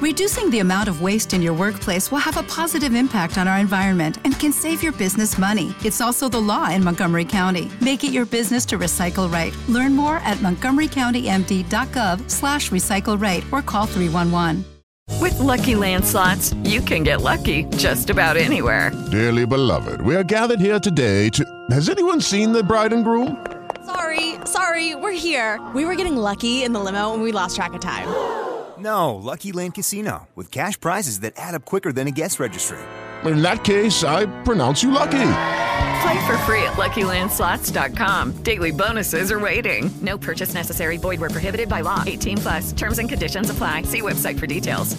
Reducing the amount of waste in your workplace will have a positive impact on our environment and can save your business money. It's also the law in Montgomery County. Make it your business to recycle right. Learn more at montgomerycountymd.gov slash recycle right or call 311. With Lucky Land slots, you can get lucky just about anywhere. Dearly beloved, we are gathered here today to... Has anyone seen the bride and groom? Sorry, sorry, we're here. We were getting lucky in the limo and we lost track of time. No, Lucky Land Casino, with cash prizes that add up quicker than a guest registry. In that case, I pronounce you lucky. Play for free at LuckyLandSlots.com. Daily bonuses are waiting. No purchase necessary. Void where prohibited by law. 18 plus. Terms and conditions apply. See website for details.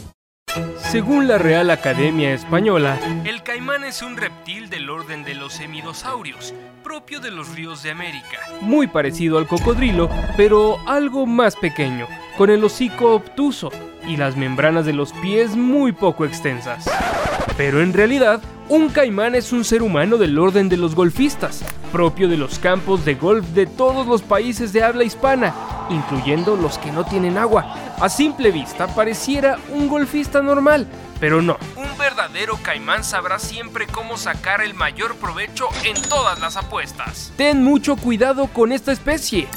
Según la Real Academia Española, el caimán es un reptil del orden de los hemidosaurios, propio de los ríos de América. Muy parecido al cocodrilo, pero algo más pequeño, con el hocico obtuso y las membranas de los pies muy poco extensas. Pero en realidad, un caimán es un ser humano del orden de los golfistas, propio de los campos de golf de todos los países de habla hispana, incluyendo los que no tienen agua. A simple vista pareciera un golfista normal, pero no. Un verdadero caimán sabrá siempre cómo sacar el mayor provecho en todas las apuestas. Ten mucho cuidado con esta especie.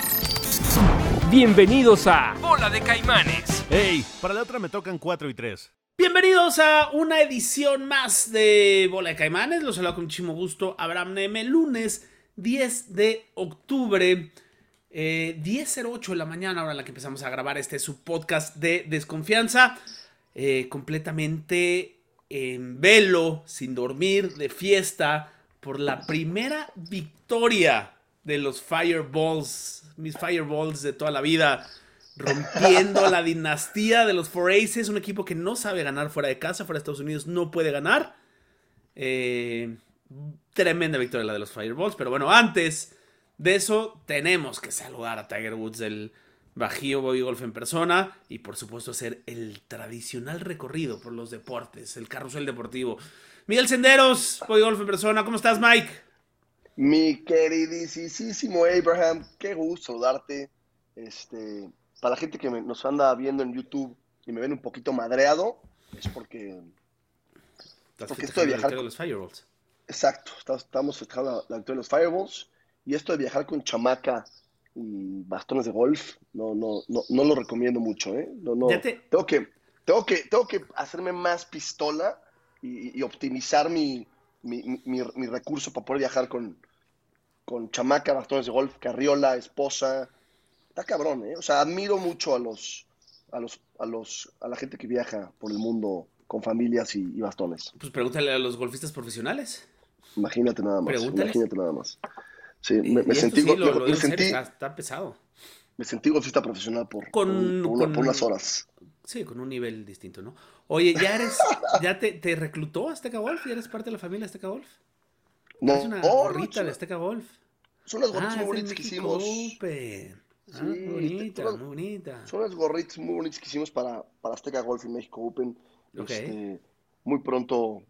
Bienvenidos a Bola de Caimanes. Hey, para la otra me tocan 4 y 3. Bienvenidos a una edición más de Bola de Caimanes. Los saludo con muchísimo gusto. Abraham Neme, lunes 10 de octubre. Eh, 10.08 de la mañana, ahora en la que empezamos a grabar este su podcast de desconfianza. Eh, completamente en velo, sin dormir, de fiesta, por la primera victoria de los Fireballs, mis Fireballs de toda la vida, rompiendo la dinastía de los Four Aces, un equipo que no sabe ganar fuera de casa, fuera de Estados Unidos no puede ganar. Eh, tremenda victoria la de los Fireballs, pero bueno, antes de eso tenemos que saludar a Tiger Woods del Bajío Boy Golf en persona y por supuesto hacer el tradicional recorrido por los deportes, el carrusel deportivo. Miguel Senderos, Boy Golf en persona, ¿cómo estás Mike? Mi queridísimo Abraham, qué gusto saludarte. Este, para la gente que me- nos anda viendo en YouTube y me ven un poquito madreado, es porque, porque esto de la victoria de los Fireballs. Exacto, estamos- festejando la, la victoria de los Fireballs y esto de viajar con chamaca y bastones de golf, no, no, no, no lo recomiendo mucho, ¿eh? No, no. Te- Tengo que, tengo que, tengo que hacerme más pistola y, y optimizar mi, mi, mi- mi recurso para poder viajar con, con chamaca, bastones de golf, carriola, esposa. Está cabrón, ¿eh? O sea, admiro mucho a los, a los, a los, a la gente que viaja por el mundo con familias y, y bastones. Pues pregúntale a los golfistas profesionales. Imagínate nada más. Imagínate nada más. Sí, me, sentí, sí, lo- me- lo sentí, está, está pesado. me sentí golfista profesional por, Con- por, con- por unas horas. Sí, con un nivel distinto, ¿no? Oye, ¿ya eres, ya te, te reclutó Azteca Golf? ¿Ya eres parte de la familia Azteca Golf? No, Es una no, no, gorrita son, de Azteca Golf. son unas gorritas Ah, muy bonitas que hicimos. Open. Ah, Sí, muy bonita, muy bonita. Son unas gorritas muy bonitas que hicimos para, para Azteca Golf y México Open. Ok. Este, muy pronto,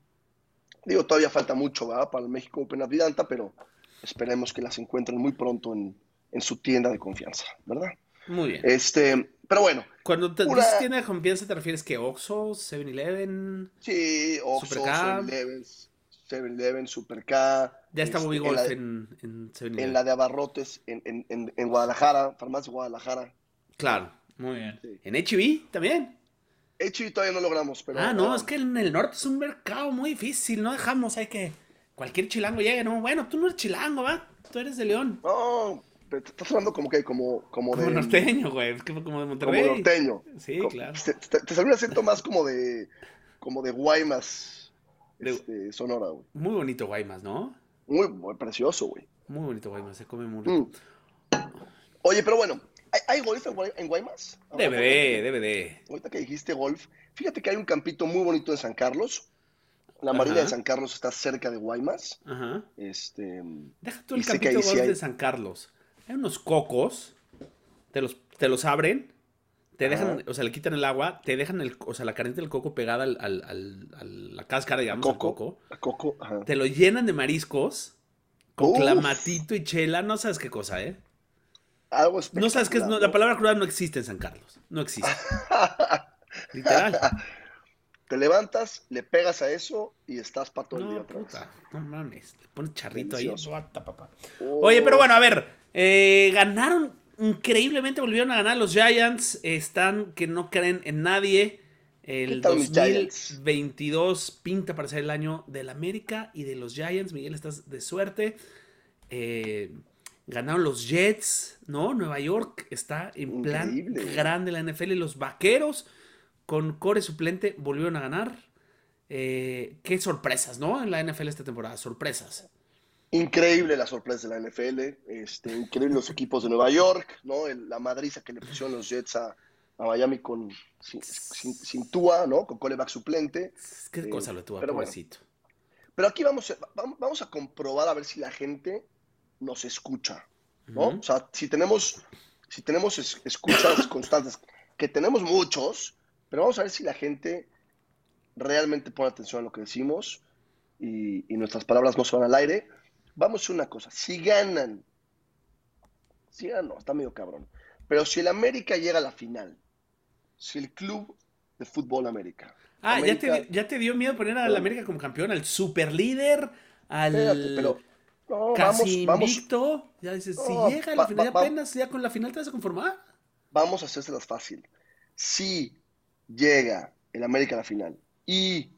digo, todavía falta mucho, ¿verdad? Para el México Open Atlanta, pero esperemos que las encuentren muy pronto en, en su tienda de confianza, ¿verdad? Muy bien. Este, pero bueno, Cuando te una- dices tienda de confianza, ¿te refieres que Oxxo, 7-Eleven? sí, Oxxo, Super K. 7-Eleven, 7-Eleven, Super K. Ya está este, Bobby en Golf en, en 7-Eleven. en la de Abarrotes, en, en, en, en Guadalajara, Farmacia Guadalajara. Claro, muy bien. Sí. ¿En HB también? Y todavía no logramos, pero... ah, no, es que en el norte es un mercado muy difícil, no dejamos, hay que... Cualquier chilango llegue, ¿no? Bueno, tú no eres chilango, ¿va? Tú eres de León. No, pero estás hablando como que, como, como, Como de... norteño, güey. Es que fue como de Como Monterrey. norteño. Sí, Como- claro. Te, te- te salió un acento más como de... Como de Guaymas, De- este, Sonora, güey. Muy bonito Guaymas, ¿no? Muy, muy precioso, güey. Muy bonito Guaymas, se come muy rico. Mm. Oye, pero bueno, ¿hay, hay golf en, Guay- en Guaymas? Ahora, DVD, DVD. Ahorita que dijiste golf, fíjate que hay un campito muy bonito en San Carlos. La Marina Ajá. de San Carlos está cerca de Guaymas. Ajá. Este, Deja tú el sí golf hay- de San Carlos. Hay unos cocos, te los, te los abren, te dejan, o sea, le quitan el agua, te dejan el, o sea, la carnita del coco pegada al, al- al- a la cáscara, digamos, al Coco. coco. a Coco, ajá. Te lo llenan de mariscos, con Uf. clamatito y chela, no sabes qué cosa, ¿eh? Algo No sabes qué es, no, la palabra cruda no existe en San Carlos, no existe. Literal. Te levantas, le pegas a eso y estás para todo el día No, otra vez. puta, no mames. Le pones charrito ahí. Delicioso. Papá. Oh. Oye, pero bueno, a ver. eh, ganaron increíblemente, volvieron a ganar los Giants. Están que no creen en nadie. ¿Qué El tal mis Giants? 2022 pinta para ser el año del América y de los Giants. Miguel, estás de suerte. Eh, ganaron los Jets, ¿no? Nueva York está en plan Increíble. grande la NFL. Y los Vaqueros, con core suplente, volvieron a ganar. Eh, qué sorpresas, ¿no? En la NFL esta temporada, sorpresas. Increíble la sorpresa de la NFL, este, increíble los equipos de Nueva York, ¿no? El- la madriza que le pusieron los Jets a, a Miami con sin, sin- sin Tua, ¿no? Con coreback suplente. Qué Eh, cosa lo tuvo, pero bueno. pobrecito. Pero aquí vamos vamos a comprobar a ver si la gente nos escucha, ¿no? O sea, si tenemos, si tenemos es- escuchas constantes, que tenemos muchos, pero vamos a ver si la gente realmente pone atención a lo que decimos y, y nuestras palabras no van al aire. Vamos a hacer una cosa, si ganan, si ganan, no, está medio cabrón, pero si el América llega a la final, si el club de fútbol América Ah, ¿ya te, ya te dio miedo poner al América como campeón, al super líder, al Espérate, pero no, casi vamos, vamos, invicto. Ya dices, si llega a la va- final, va- apenas ya con la final te vas a conformar. vamos a hacérselas fácil. Si llega el América a la final y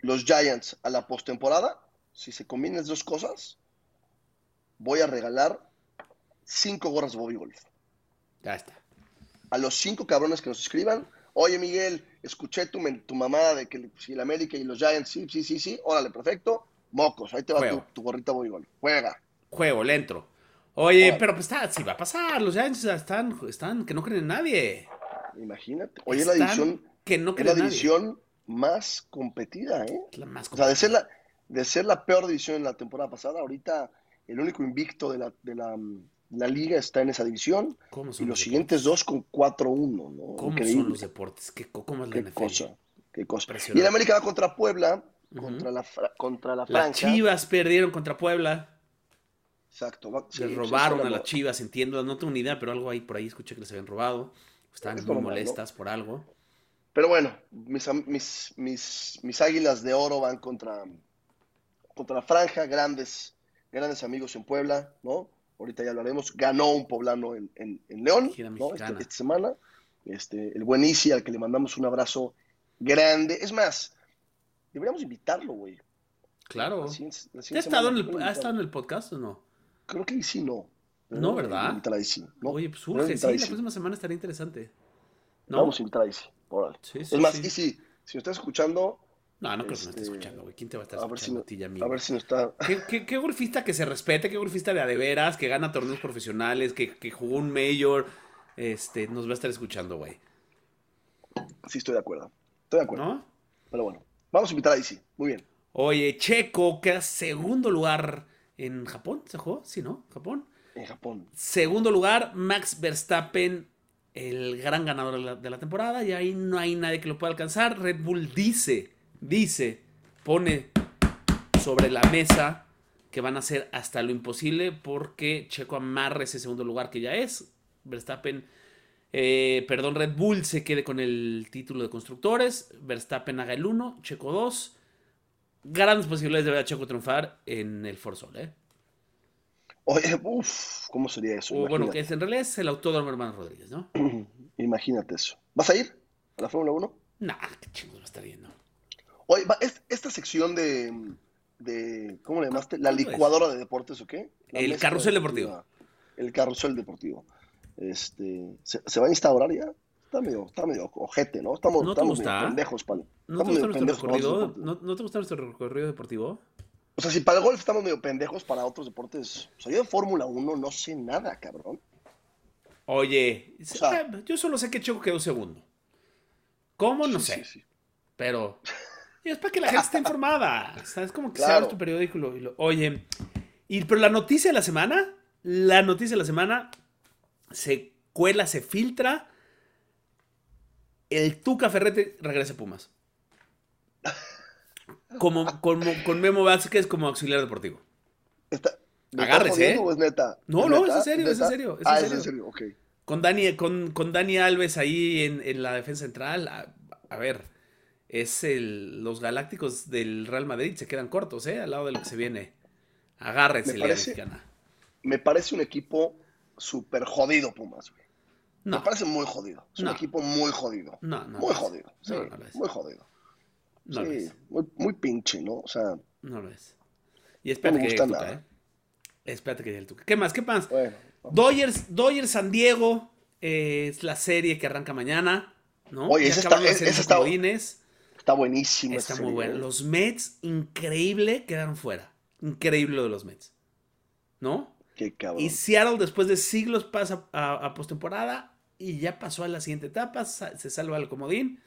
los Giants a la postemporada, si se combinan las dos cosas, voy a regalar cinco gorras de Bobby Golf. Ya está. A los cinco cabrones que nos escriban, oye Miguel, escuché tu, tu mamada de que si el América y los Giants, sí, sí, sí, sí, órale, perfecto, mocos, ahí te va tu, gorrita Bobby Golf. Juega. Juego, le entro. Oye, pero pues está, sí va a pasar. Los Giants están, están que no creen en nadie. Imagínate. Oye, es la división, que no es la división más competida, ¿eh? La más O sea, de ser la, de ser la peor división en la temporada pasada, ahorita el único invicto de la, de la, mm, la liga está en esa división ¿Cómo y los los siguientes dos con 4-1, ¿no? ¿Cómo Increíble. son los deportes? ¿Qué, ¿Cómo es la Qué NFL? cosa, qué cosa. Impresionante. Y el América va contra Puebla, contra, la, contra la Las Franja. Chivas perdieron contra Puebla. Exacto. va- sí, robaron sí, a las Chivas, entiendo. No tengo ni idea, pero algo ahí por ahí escuché que les habían robado. Estaban Es muy molestas por algo. Pero bueno, mis, mis, mis, mis águilas de oro van contra, contra la Franja, grandes, grandes amigos en Puebla, ¿no? Ahorita ya lo haremos. Ganó un poblano en, en, en León, ¿no? Este- esta semana. Este, el buen Isi, al que le mandamos un abrazo grande. Es más, deberíamos invitarlo, güey. Claro. La siguiente- la ¿Ya ha estado, el, ¿Ha estado en el podcast o no? Creo que Isi no. No, ¿verdad? Invitar a Isi, ¿no? Oye, pues surge, sí. La próxima semana estaría interesante. ¿No? Vamos a invitar a Isi. Órale. Sí, sí, es más, sí. Si me estás escuchando, No, no creo que me esté Este, escuchando, güey. ¿Quién te va a estar a si, escuchando no- a ti a ver si no está. ¿Qué, qué, qué golfista que se respete, qué golfista de a de veras, que gana torneos profesionales, que, que jugó un mayor, este, nos va a estar escuchando, güey. Sí, estoy de acuerdo. Estoy de acuerdo. ¿No? Pero bueno, vamos a invitar a Isi. Muy bien. Oye, Checo queda segundo lugar en Japón, ¿se jugó? Sí, ¿no? Japón. En Japón. Segundo lugar, Max Verstappen, el gran ganador de la, temporada, y ahí no hay nadie que lo pueda alcanzar. Red Bull dice, dice, pone sobre la mesa que van a hacer hasta lo imposible porque Checo amarre ese segundo lugar que ya es. Verstappen, eh, perdón, Red Bull se quede con el título de constructores. Verstappen haga el 1, Checo 2. Grandes posibilidades de ver a Checo triunfar en el Forsol, ¿eh? Oye, uff, ¿cómo sería eso? O, bueno, que es, en realidad es el autódromo Hermano Rodríguez, ¿no? Imagínate eso. ¿Vas a ir a la Fórmula 1? Nah, qué chingo va a estar yendo. Oye, va- es- esta sección de, de. ¿Cómo le llamaste? ¿La licuadora de deportes o qué? La El carrusel deportiva. El carrusel deportivo. Este, ¿se, se va a instaurar ya? Está medio, está medio ojete, ¿no? Estamos, ¿No te estamos te gusta pendejos no te gusta nuestro recorrido deportivo? O sea, si para el golf estamos medio pendejos para otros deportes. O sea, yo de Fórmula 1 no sé nada, cabrón. Oye, sea- ah, yo solo sé que Checo quedó segundo. ¿Cómo? No Sí, sé. sí, sí. Pero es para que la gente esté informada. O sea, es como que se Claro. abres tu periódico y lo, y lo- Oye, y, pero la noticia de la semana, la noticia de la semana se cuela, se filtra. El Tuca Ferrete regresa a Pumas. Como, como- con Memo Vázquez como auxiliar deportivo. Está- ¿me Agárrese, ¿eh? es neta? No, no, neta? es en serio, es en serio, es ah, en es en serio. ok. Con Dani, con, con Dani Alves ahí en, en la defensa central. A, a ver, es el, los Galácticos del Real Madrid. Se quedan cortos, ¿eh? Al lado de lo que se viene. Agárrense, Me parece- Mexicana. Me parece un equipo súper jodido, Pumas, güey. No, Me parece muy jodido. Es No. un equipo muy jodido. no, no. muy es. jodido. Sí, No, es. muy jodido. No lo es. muy, muy pinche, ¿no? O sea, No lo es. Y espérate No me que llegue el Tuca, nada. ¿eh? Espérate que llegue el Tuca. ¿Qué más? ¿Qué más? bueno. Dodgers, Dodgers San Diego eh, es la serie que arranca mañana, ¿no? Oye, esa está- series esa está-. Está buenísimo. Está muy bueno. ¿eh? Los Mets, increíble, quedaron fuera. Increíble lo de los Mets. ¿No? Qué cabrón. Y Seattle después de siglos pasa a, a postemporada y ya pasó a la siguiente etapa, se salva el comodín,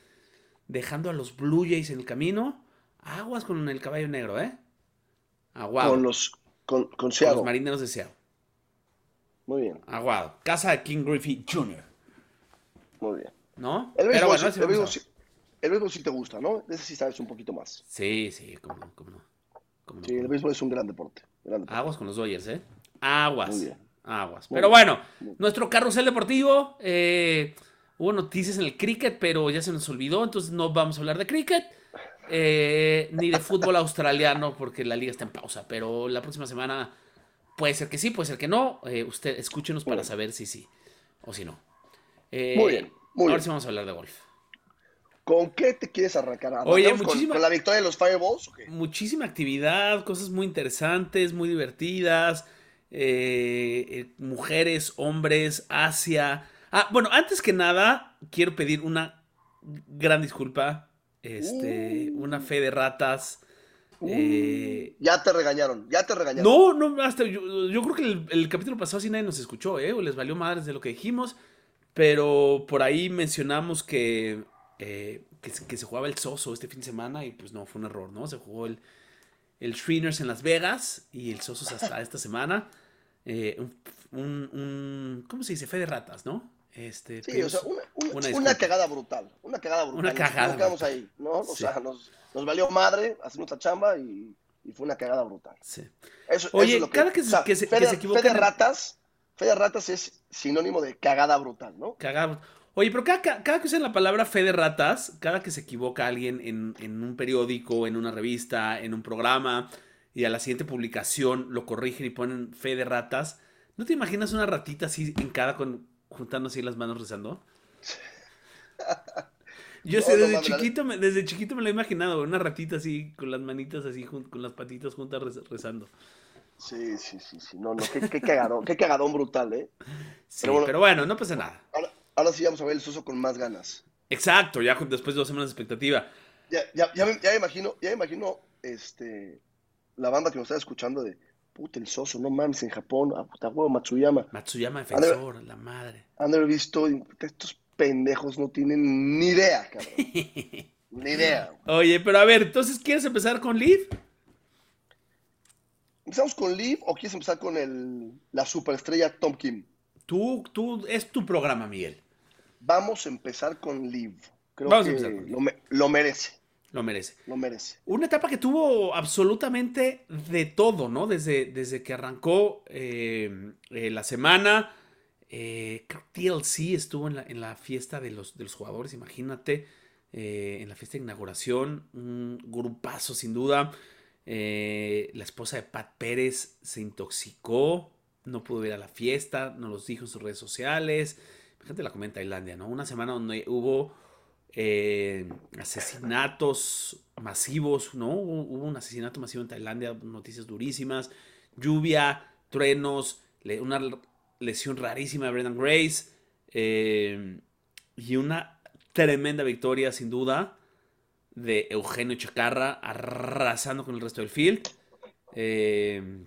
dejando a los Blue Jays en el camino. Aguas con el caballo negro, ¿eh? Aguado. Con los. Con, con Con los marineros de Seattle. Muy bien, Aguado. Casa de King Griffey Jr., muy bien. ¿no? El Pero bueno, el, béisbol el béisbol sí te gusta, ¿no? Ese sí sabes un poquito más. Sí, sí, cómo no, cómo no. Cómo Sí, el béisbol es un gran deporte. gran deporte. Aguas con los Dodgers, ¿eh? Aguas. Muy bien. Aguas. Muy Pero bien. bueno, nuestro carrusel deportivo. eh, hubo noticias en el cricket, pero ya se nos olvidó, entonces no vamos a hablar de cricket. eh, ni de fútbol australiano, porque la liga está en pausa. Pero la próxima semana puede ser que sí, puede ser que no. eh, usted escúchenos Muy para bien. saber si sí o si no. Eh, Muy bien, muy ahora bien. sí vamos a hablar de golf. ¿Con qué te quieres arrancar? Oye, ¿Arrancamos con- muchísima- con, la victoria de los Fireballs o qué? muchísima actividad, cosas muy interesantes, muy divertidas. mujeres, hombres, Asia. Ah, bueno, antes que nada, quiero pedir una gran disculpa. Este, Uh. una fe de ratas. eh, Ya te regañaron, ya te regañaron. no, no, hasta yo, yo creo que el, el capítulo pasado sí nadie nos escuchó, ¿eh? O les valió madres de lo que dijimos. Pero por ahí mencionamos que, eh, que, se- que se jugaba el Soso este fin de semana y pues no, fue un error, ¿no? Se jugó el, el Shriners en Las Vegas y el Soso es hasta esta semana. Eh, un, un- un- ¿Cómo se dice? Fe de ratas, ¿no? Este, Sí, o sea, una, cagada brutal. Una cagada brutal. Una cagada Nos quedamos ahí, ¿no? O Sí. sea, nos, nos valió madre hacer nuestra chamba y, y fue una cagada brutal. Sí. Eso, Oye, eso es lo que, cada que se- o sea, que se- que se equivocan Fe de en- ratas, fe de ratas es sinónimo de cagada brutal, ¿no? Cagado. Oye, pero cada, cada- cada que usan la palabra fe de ratas, cada que se equivoca alguien en, en un periódico, en una revista, en un programa, y a la siguiente publicación lo corrigen y ponen fe de ratas, ¿no te imaginas una ratita así en cada con, juntando así las manos rezando? Yo No, sé, desde chiquito, me, desde chiquito me lo he imaginado, una ratita así, con las manitas así, con las patitas juntas rez- rezando. Sí, sí, sí, sí. No, no, qué, qué cagadón, qué cagadón brutal, ¿eh? Sí, Pero bueno- pero bueno, no pasa nada. Ahora, ahora sí vamos a ver el soso con más ganas. Exacto, ya después de dos semanas de expectativa. Ya, ya, ya, me, ya me imagino, ya me imagino, este, la banda que nos está escuchando de, puta, el soso, no mames, en Japón, a puta huevo, Matsuyama. Matsuyama defensor, la madre. Han visto, estos pendejos no tienen ni idea, cabrón. ni idea. Oye, pero a ver, entonces, ¿quieres empezar con Liv? ¿Empezamos con Liv o quieres empezar con el, la superestrella Tom Kim? Tú, tú, es tu programa, Miguel. Vamos a empezar con Liv. Creo Vamos a que empezar con Liv. lo, me- lo merece, Lo merece. lo merece. Una etapa que tuvo absolutamente de todo, ¿no? Desde, desde que arrancó eh, eh, la semana. eh, TLC estuvo en la, en la fiesta de los, de los jugadores, imagínate. eh, en la fiesta de inauguración. Un grupazo, sin duda. Eh, la esposa de Pat Pérez se intoxicó. No pudo ir a la fiesta. Nos los dijo en sus redes sociales. Fíjate la comenta Tailandia, ¿no? Una semana donde hubo eh, asesinatos masivos, ¿no? Hubo, un asesinato masivo en Tailandia, noticias durísimas, lluvia, truenos, una lesión rarísima de Brendan Grace eh, y una tremenda victoria, sin duda, de Eugenio Chacarra arrasando con el resto del field. Eh,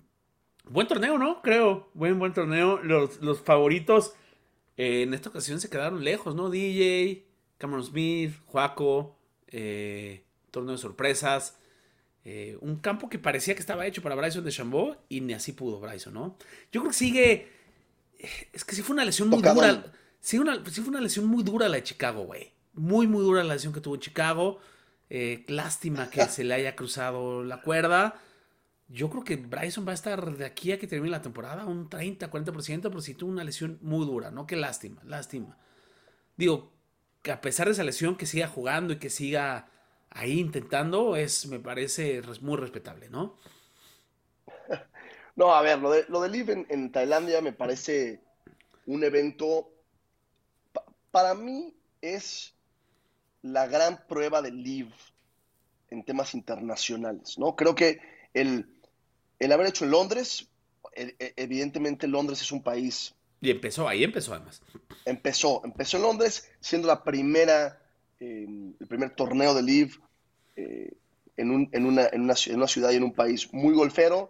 buen torneo, ¿no? Creo, buen, buen torneo. Los, los favoritos en esta ocasión se quedaron lejos, ¿no? DJ, Cameron Smith, Juaco, eh, torneo de sorpresas. eh, un campo que parecía que estaba hecho para Bryson de Chambó y ni así pudo Bryson, ¿no? Yo creo que sigue. Es que sí fue una lesión muy dura. Sí, una, sí fue una lesión muy dura la de Chicago, güey. Muy, muy dura la lesión que tuvo en Chicago. Eh, lástima que se le haya cruzado la cuerda. Yo creo que Bryson va a estar de aquí a que termine la temporada un 30, 40%, pero sí tuvo una lesión muy dura, ¿no? Qué lástima, lástima. Digo, que a pesar de esa lesión, que siga jugando y que siga ahí intentando, es, me parece muy respetable, ¿no? No, a ver, lo de, lo Live en, Tailandia me parece un evento, para mí es la gran prueba de Live en temas internacionales, ¿no? Creo que el, el haber hecho en Londres, e, e, evidentemente Londres es un país... Y empezó, ahí empezó además. Empezó, empezó en Londres siendo la primera, eh, el primer torneo de Live eh, en, un, en, una, en, una, en, una, ciudad y en un país muy golfero,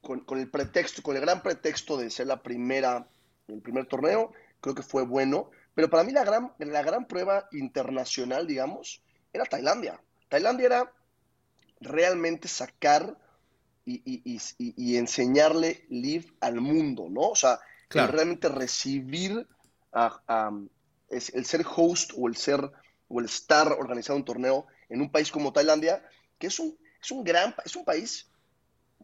con, con, el pretexto, con el gran pretexto de ser la primera, el primer torneo, creo que fue bueno. Pero para mí la gran, la gran prueba internacional, digamos, era Tailandia. Tailandia era realmente sacar y, y enseñarle Live al mundo, ¿no? O sea, realmente recibir a, a, el ser host o el ser o el estar organizado un torneo en un país como Tailandia, que es un, es un gran, es un país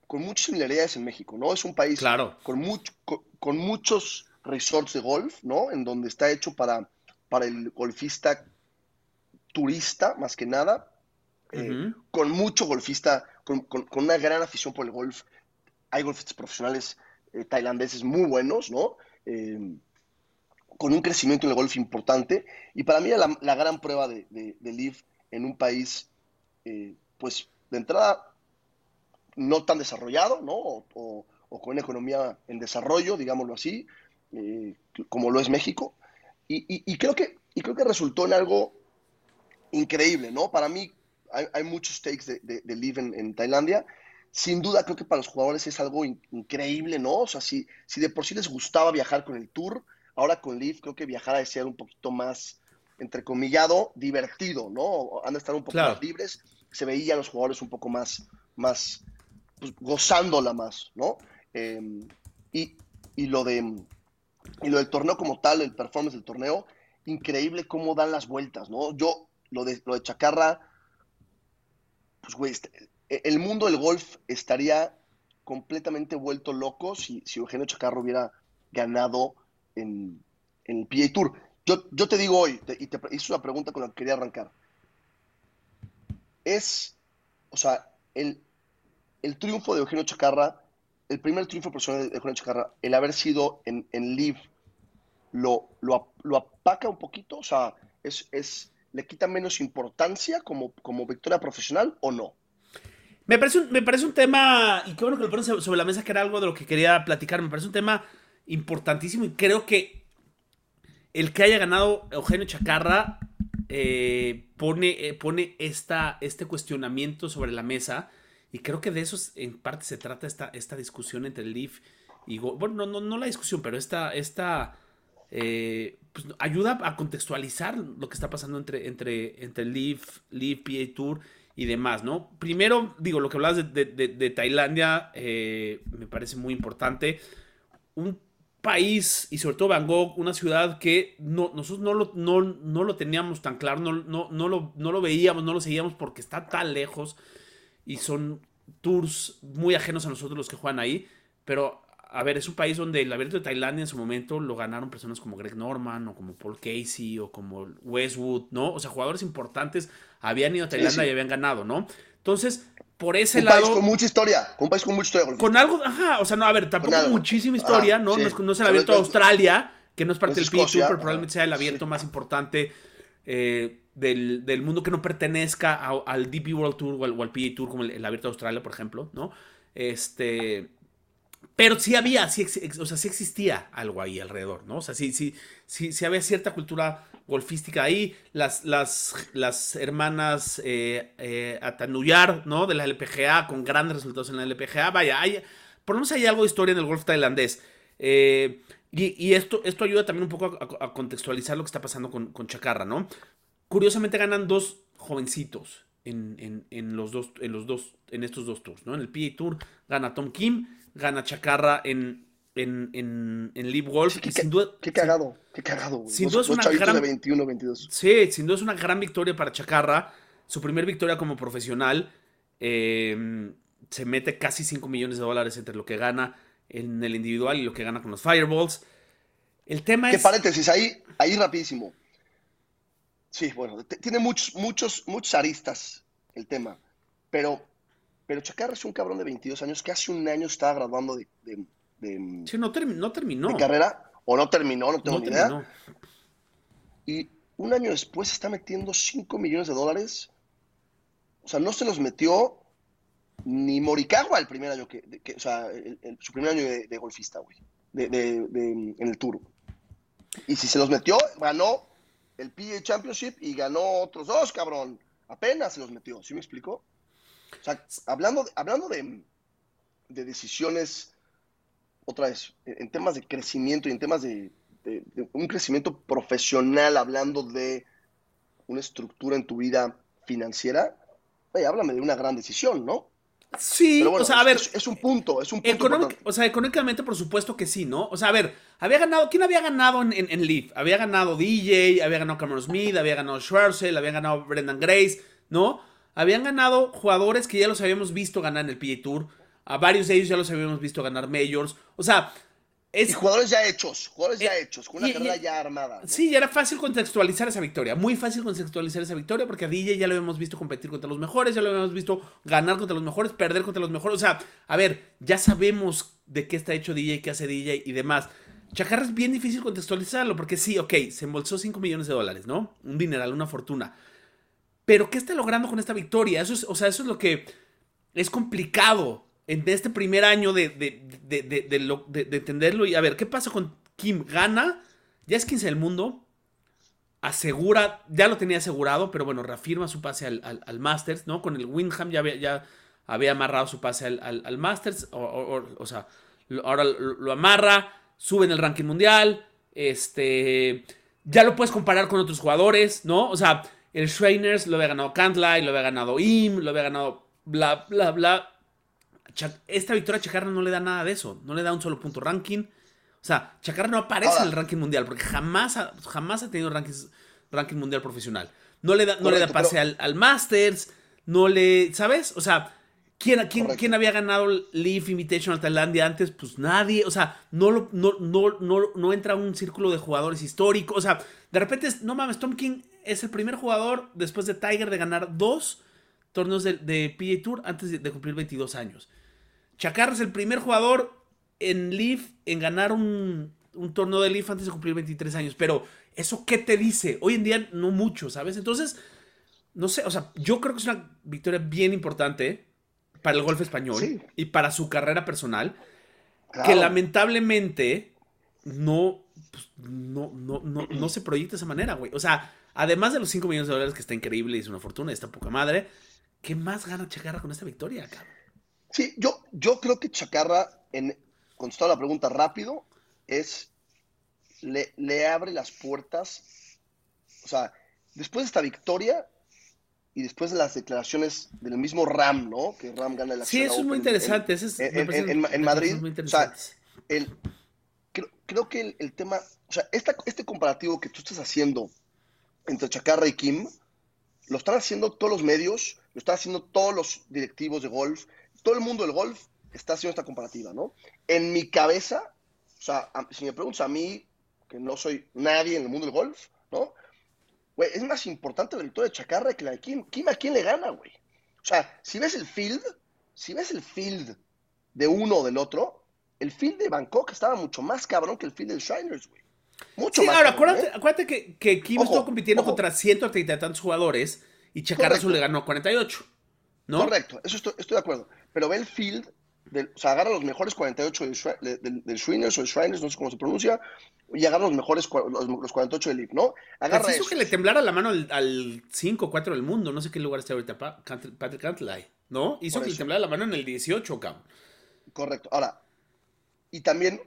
con muchas similaridades en México, ¿no? Es un país claro. con, mucho, con, muchos resorts de golf, ¿no? En donde está hecho para, para el golfista turista, más que nada, eh, con mucho golfista, con, con, una gran afición por el golf. Hay golfistas profesionales eh, tailandeses muy buenos, ¿no? Eh, con un crecimiento en el golf importante. Y para mí la, la gran prueba de, de, de Live en un país, eh, pues de entrada, no tan desarrollado, ¿no? O, con una economía en desarrollo, digámoslo así, eh, como lo es México. Y, creo que, y creo que resultó en algo increíble, ¿no? Para mí hay, muchos takes de, de, Live en, Tailandia. Sin duda creo que para los jugadores es algo increíble, ¿no? O sea, si, si de por sí les gustaba viajar con el tour, ahora con Live creo que viajar a ser un poquito más entrecomillado, divertido, ¿no? Han de estar un poco más libres. Se veían los jugadores un poco más, más pues, gozándola más, ¿no? Em, y, y, lo de, y lo del torneo como tal, el performance del torneo, increíble cómo dan las vueltas, ¿no? Yo, lo de, lo de Chacarra, pues, güey, este, el mundo del golf estaría completamente vuelto loco si, si Eugenio Chacarro hubiera ganado en, en el PA Tour. Yo, te digo hoy, y te hice una pregunta con la que quería arrancar. Es, o sea, el, el triunfo de Eugenio Chacarra, el primer triunfo profesional de Eugenio Chacarra, el haber sido en, en Live, lo, lo, lo, apaca un poquito? O sea, es, es, ¿le quita menos importancia como, como victoria profesional o no? Me parece, un, me parece un tema, y qué bueno que lo pones sobre la mesa, que era algo de lo que quería platicar, me parece un tema importantísimo y creo que el que haya ganado Eugenio Chacarra eh, pone, eh, pone esta, este cuestionamiento sobre la mesa. Y creo que de eso en parte se trata esta, esta discusión entre el y Bueno, no, no, la discusión, pero esta, esta eh, pues, ayuda a contextualizar lo que está pasando entre, entre, entre el Leaf, PA Tour y demás, ¿no? Primero, digo, lo que hablabas de, de Tailandia me parece muy importante. Un país y sobre todo Bangkok, una ciudad que no, nosotros no lo, no, no lo teníamos tan claro, no, no, no, lo, no lo veíamos, no lo seguíamos porque está tan lejos y son tours muy ajenos a nosotros los que juegan ahí, pero a ver, es un país donde el abierto de Tailandia en su momento lo ganaron personas como Greg Norman o como Paul Casey o como Westwood, ¿no? O sea, jugadores importantes habían ido a Tailandia y habían ganado, ¿no? Entonces, por ese lado. Un país con mucha historia, un país con mucha historia. Con algo, ajá, o sea, no, a ver, tampoco muchísima historia, ¿no? no, es, el abierto de Australia, que no es parte del PGA pero probablemente sea el abierto más importante eh, del, mundo que no pertenezca al DP World Tour o al, o PGA Tour, como el, abierto de Australia, por ejemplo, ¿no? Este. Pero sí había, sí, o sea, sí existía algo ahí alrededor, ¿no? O sea, sí, sí, sí, había cierta cultura golfística ahí, las, las, las hermanas eh, eh, Atanuyar, ¿no? De la LPGA, con grandes resultados en la LPGA. Vaya, hay, por lo menos hay algo de historia en el golf tailandés. Eh, y, esto, esto ayuda también un poco a, contextualizar lo que está pasando con, Chacarra, ¿no? Curiosamente ganan dos jovencitos en, en, los dos, en, los dos, en estos dos tours, ¿no? En el PA Tour gana Tom Kim, gana Chacarra en, en, en, en Live Wolf. qué, sin duda, qué cagado, qué cagado. Sin duda es una gran, 21, 22. Sí, sin duda es una gran victoria para Chacarra. Su primer victoria como profesional. Em, se mete casi 5 millones de dólares entre lo que gana en el individual y lo que gana con los Fireballs. El tema es. ¿Qué paréntesis? Ahí, ahí rapidísimo. Sí, bueno, tiene muchos, muchos, muchos aristas el tema. Pero, pero Chacarra es un cabrón de 22 años que hace un año estaba graduando de, de, sí, no, no, terminó. De carrera, o no terminó, no tengo ni idea. Y un año después está metiendo 5 millones de dólares. O sea, no se los metió ni Morikawa el primer año que, o sea, su primer año de, golfista, güey, en el Tour. Y si se los metió, ganó el PGA Championship y ganó otros dos, cabrón. Apenas se los metió, ¿sí me explicó? O sea, hablando, hablando de, de decisiones, otra vez, en temas de crecimiento y en temas de, un crecimiento profesional, hablando de una estructura en tu vida financiera, oye, háblame de una gran decisión, ¿no? Sí, o sea, a ver. Es, un punto, es un punto. o sea, económicamente, por supuesto que sí, ¿no? O sea, a ver, había ganado. ¿Quién había ganado en, en, Leaf? Había ganado DJ, había ganado Cameron Smith, había ganado Schwarzel, había ganado Brendan Grace, ¿no? Habían ganado jugadores que ya los habíamos visto ganar en el PA Tour. A varios de ellos ya los habíamos visto ganar Majors. O sea, y jugadores ya hechos, jugadores ya eh, hechos, con una carrera ya armada. Sí, ya era fácil contextualizar esa victoria, muy fácil contextualizar esa victoria, porque a DJ ya lo habíamos visto competir contra los mejores, ya lo habíamos visto ganar contra los mejores, perder contra los mejores. O sea, a ver, ya sabemos de qué está hecho DJ, qué hace DJ y demás. Chacarra es bien difícil contextualizarlo, porque sí, ok, se embolsó 5 millones de dólares, ¿no? Un dineral, una fortuna. Pero, ¿qué está logrando con esta victoria? Eso es, o sea, eso es lo que es complicado en este primer año de, de, entenderlo. Y a ver, ¿qué pasa con Kim? Gana, ya es 15 del mundo, asegura, ya lo tenía asegurado, pero bueno, reafirma su pase al, Masters, ¿no? Con el Windham ya había, ya había amarrado su pase al, Masters, o, sea, ahora lo, amarra, sube en el ranking mundial, este, ya lo puedes comparar con otros jugadores, ¿no? O sea, el Schweiners lo había ganado Cantlay, lo había ganado Im, lo había ganado bla, bla, bla esta victoria a Chacarra no le da nada de eso. No le da un solo punto ranking. O sea, Chacarra no aparece en el ranking mundial porque jamás ha, jamás ha tenido ranking mundial profesional. No le da, no le da pase al, Masters. No le. ¿Sabes? O sea. ¿Quién, quién, ¿Quién, había ganado Leaf Invitational Tailandia antes? Pues nadie. O sea, no, no, no, no, entra un círculo de jugadores históricos. O sea, de repente, no mames, Tom King es el primer jugador después de Tiger de ganar dos torneos de, de PGA Tour antes de, de cumplir 22 años. Chacarra es el primer jugador en Leaf en ganar un, torneo de Leaf antes de cumplir 23 años. Pero, ¿eso qué te dice? Hoy en día no mucho, ¿sabes? Entonces, no sé, o sea, yo creo que es una victoria bien importante para el golf español y para su carrera personal. Que lamentablemente no, pues, no, no, no, no se proyecta de esa manera, güey. O sea, además de los 5 millones de dólares que está increíble y es una fortuna, está poca madre, ¿qué más gana Chacarra con esta victoria, cabrón? Sí, yo, yo creo que Chacarra, en, contestando la pregunta rápido, es le, le abre las puertas. O sea, después de esta victoria y después de las declaraciones del mismo Ram, ¿no? Que Ram gana la Sí, eso es muy interesante. En, Madrid. O sea, el, creo, creo, que el, tema, o sea, esta, este comparativo que tú estás haciendo entre Chacarra y Kim, lo están haciendo todos los medios, lo están haciendo todos los directivos de golf, todo el mundo del golf está haciendo esta comparativa, ¿no? En mi cabeza, o sea, si me preguntas a mí, que no soy nadie en el mundo del golf, ¿no? Güey, es más importante la victoria de Chacarra que la de Kim. Kim a quién le gana, güey. O sea, si ves el field, si ves el field de uno o del otro, el field de Bangkok estaba mucho más cabrón que el field del Shiners, güey. Mucho sí, más. Ahora, acuérdate, ¿eh? acuérdate, que, que Kim estuvo compitiendo contra 130 y tantos jugadores y Chacarra solo le ganó 48. ¿no? Correcto, eso estoy, estoy de acuerdo pero ve el field, o sea, agarra los mejores 48 del, del, del Shriners o el Shriners, no sé cómo se pronuncia, y agarra los mejores los, 48 del Leaf, ¿no? Agarra hizo que le temblara la mano al, 5 4 del mundo, no sé qué lugar está ahorita Patrick Cantlay, ¿no? Hizo que le temblara la mano en el 18, cabrón. Correcto. Ahora, y también,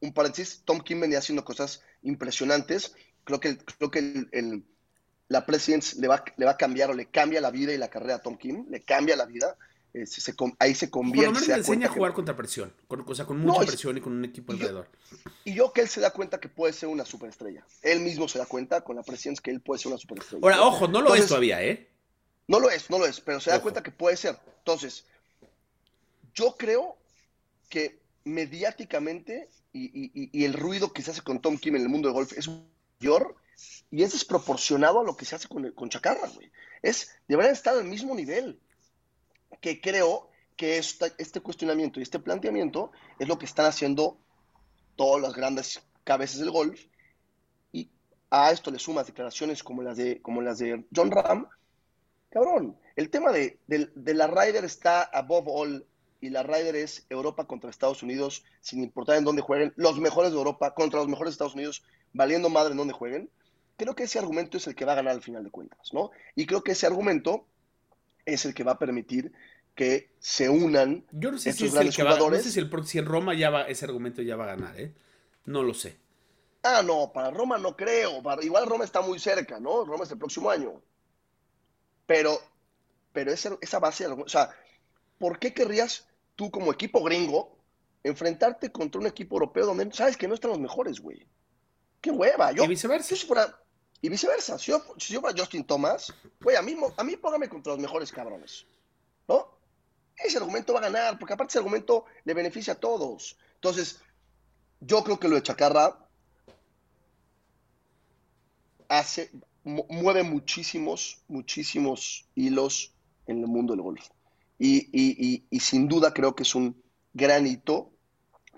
un paréntesis, Tom Kim venía haciendo cosas impresionantes. Creo que, creo que el, la Presidents le va, le va a cambiar o le cambia la vida y la carrera a Tom Kim, le cambia la vida. Eh, ahí se convierte. Por lo menos le enseña a jugar contra presión, con, o sea, con mucha presión y con un equipo alrededor. y yo que él se da cuenta que puede ser una superestrella. Él mismo se da cuenta con la presión que él puede ser una superestrella. Ahora, ojo, no lo es todavía, ¿eh? No lo es, no lo es, pero se da cuenta que puede ser. Entonces, yo creo que mediáticamente y, y, el ruido que se hace con Tom Kim en el mundo del golf es mayor y es desproporcionado a lo que se hace con, con Chacarra, güey. Es, deberían estar al mismo nivel. Que creo que esta, este cuestionamiento y este planteamiento es lo que están haciendo todas las grandes cabezas del golf. Y a esto le sumas declaraciones como las de, como las de John Ram. Cabrón, el tema de, de, de la Ryder está above all y la Ryder es Europa contra Estados Unidos, sin importar en dónde jueguen, los mejores de Europa contra los mejores de Estados Unidos, valiendo madre en dónde jueguen creo que ese argumento es el que va a ganar al final de cuentas, ¿no? Y creo que ese argumento es el que va a permitir que se unan Yo no sé estos si grandes es el que va, jugadores. no sé si, el, si en Roma ya va, ese argumento ya va a ganar, ¿eh? No lo sé. Ah, no, para Roma no creo. Para, igual Roma está muy cerca, ¿no? Roma es el próximo año. Pero, pero esa, esa base, o sea, ¿por qué querrías tú como equipo gringo enfrentarte contra un equipo europeo donde sabes que no están los mejores, güey? ¡Qué hueva! Yo, y viceversa. yo si fuera, y viceversa. Si yo, si yo fuera Justin Thomas, güey, a mí, a mí póngame contra los mejores cabrones. ¿No? Ese argumento va a ganar, porque aparte ese argumento le beneficia a todos. Entonces, yo creo que lo de Chacarra hace, mu- mueve muchísimos, muchísimos hilos en el mundo del golf. Y, y- y- y sin duda creo que es un gran hito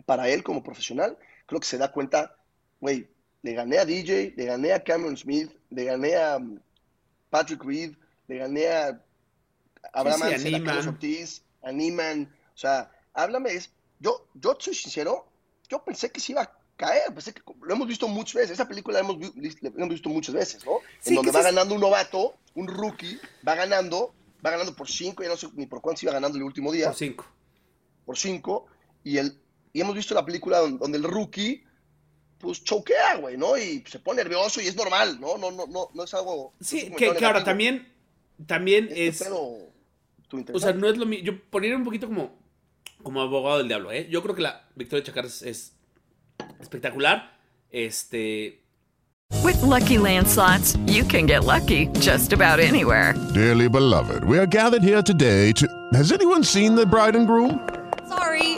para él como profesional. Creo que se da cuenta, güey, le gané a DJ, le gané a Cameron Smith, le gané a um, Patrick Reed, le gané a Abraham Sí, sí, a Ansel. Ortiz, a Niemann. O sea, háblame, es, yo, yo soy sincero, yo pensé que se iba a caer, pensé que lo hemos visto muchas veces, esa película la hemos, la hemos visto muchas veces, ¿no? Sí, en donde va es- ganando un novato, un rookie, va ganando, va ganando por cinco, ya no sé ni por cuánto se iba ganando el último día Por cinco. por cinco, y, el, y hemos visto la película donde, donde el rookie, pues choquea, güey, ¿no? Y se pone nervioso y es normal, ¿no? No, no, no, no es algo... no es Sí, un que, comentario que ahora negativo. también, también Este es... O sea, no es lo mismo. Yo poniera un poquito como, como abogado del diablo, ¿eh? Yo creo que la victoria de Chacar es, es espectacular. Este. With Lucky Land slots, you can get lucky just about anywhere. Dearly beloved, we are gathered here today to. Has anyone seen the bride and groom? Sorry,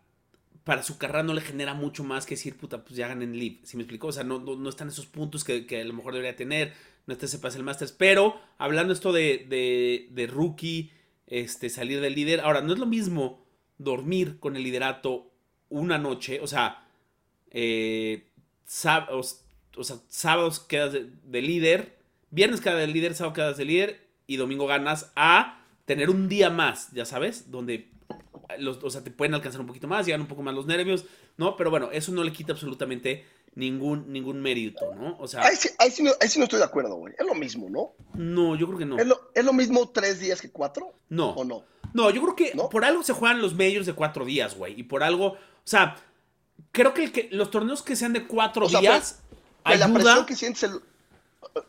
para su carrera no le genera mucho más que decir, puta, pues ya ganen Live. ¿Sí me explicó? O sea, no, no, no están esos puntos que, que a lo mejor debería tener. No está ese pase el Masters. Pero, hablando esto de, de, de rookie, este, salir del líder. Ahora, no es lo mismo dormir con el liderato una noche. O sea, eh, sábados, o sea, sábados quedas de líder, viernes quedas de líder, sábado quedas de líder y domingo ganas a tener un día más, ya sabes, donde los, o sea, te pueden alcanzar un poquito más, llegan un poco más los nervios, ¿no? Pero bueno, eso no le quita absolutamente ningún, ningún mérito, ¿no? O sea, Ahí sí, ahí sí no, ahí sí no estoy de acuerdo, güey. Es lo mismo, ¿no? no, yo creo que no. ¿Es lo, es lo mismo tres días que cuatro? No. ¿O no? No, yo creo que ¿No? por algo se juegan los medios de cuatro días, güey. Y por algo, o sea, creo que, el que los torneos que sean de cuatro O sea, días Que la ayuda. presión que sientes, el,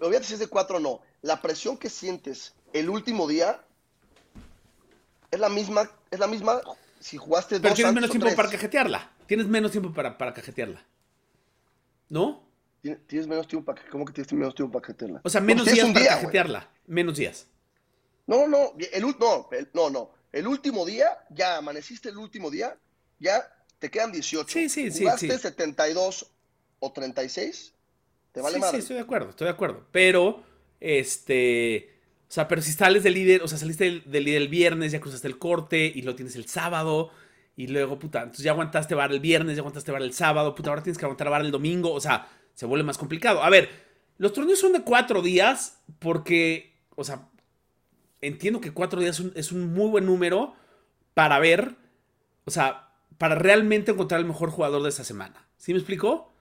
olvídate si es de cuatro o no, la presión que sientes el último día es la misma, es la misma si jugaste Pero dos tienes menos tiempo tres. para cajetearla. Tienes menos tiempo para, para cajetearla. ¿No? Tien- Tienes menos tiempo para ¿Cómo que tienes menos tiempo para cajetearla? O sea, menos días para día, cajetearla. Menos días. No, no, el, no, el- no, no. El último día, ya amaneciste el último día, ya te quedan 18. Sí, sí, sí, Jugaste sí. 72 o 36, te vale sí, madre. sí, estoy de acuerdo, estoy de acuerdo. Pero, este. O sea, pero si sales del líder, o sea, saliste del, del líder el viernes, ya cruzaste el corte y lo tienes el sábado. Y luego, puta, entonces ya aguantaste bar el viernes, ya aguantaste bar el sábado, puta, ahora tienes que aguantar bar el domingo. O sea, se vuelve más complicado. A ver, los torneos son de cuatro días porque, o sea, entiendo que cuatro días es un, es un muy buen número para ver, o sea, para realmente encontrar el mejor jugador de esta semana. ¿Sí me explicó?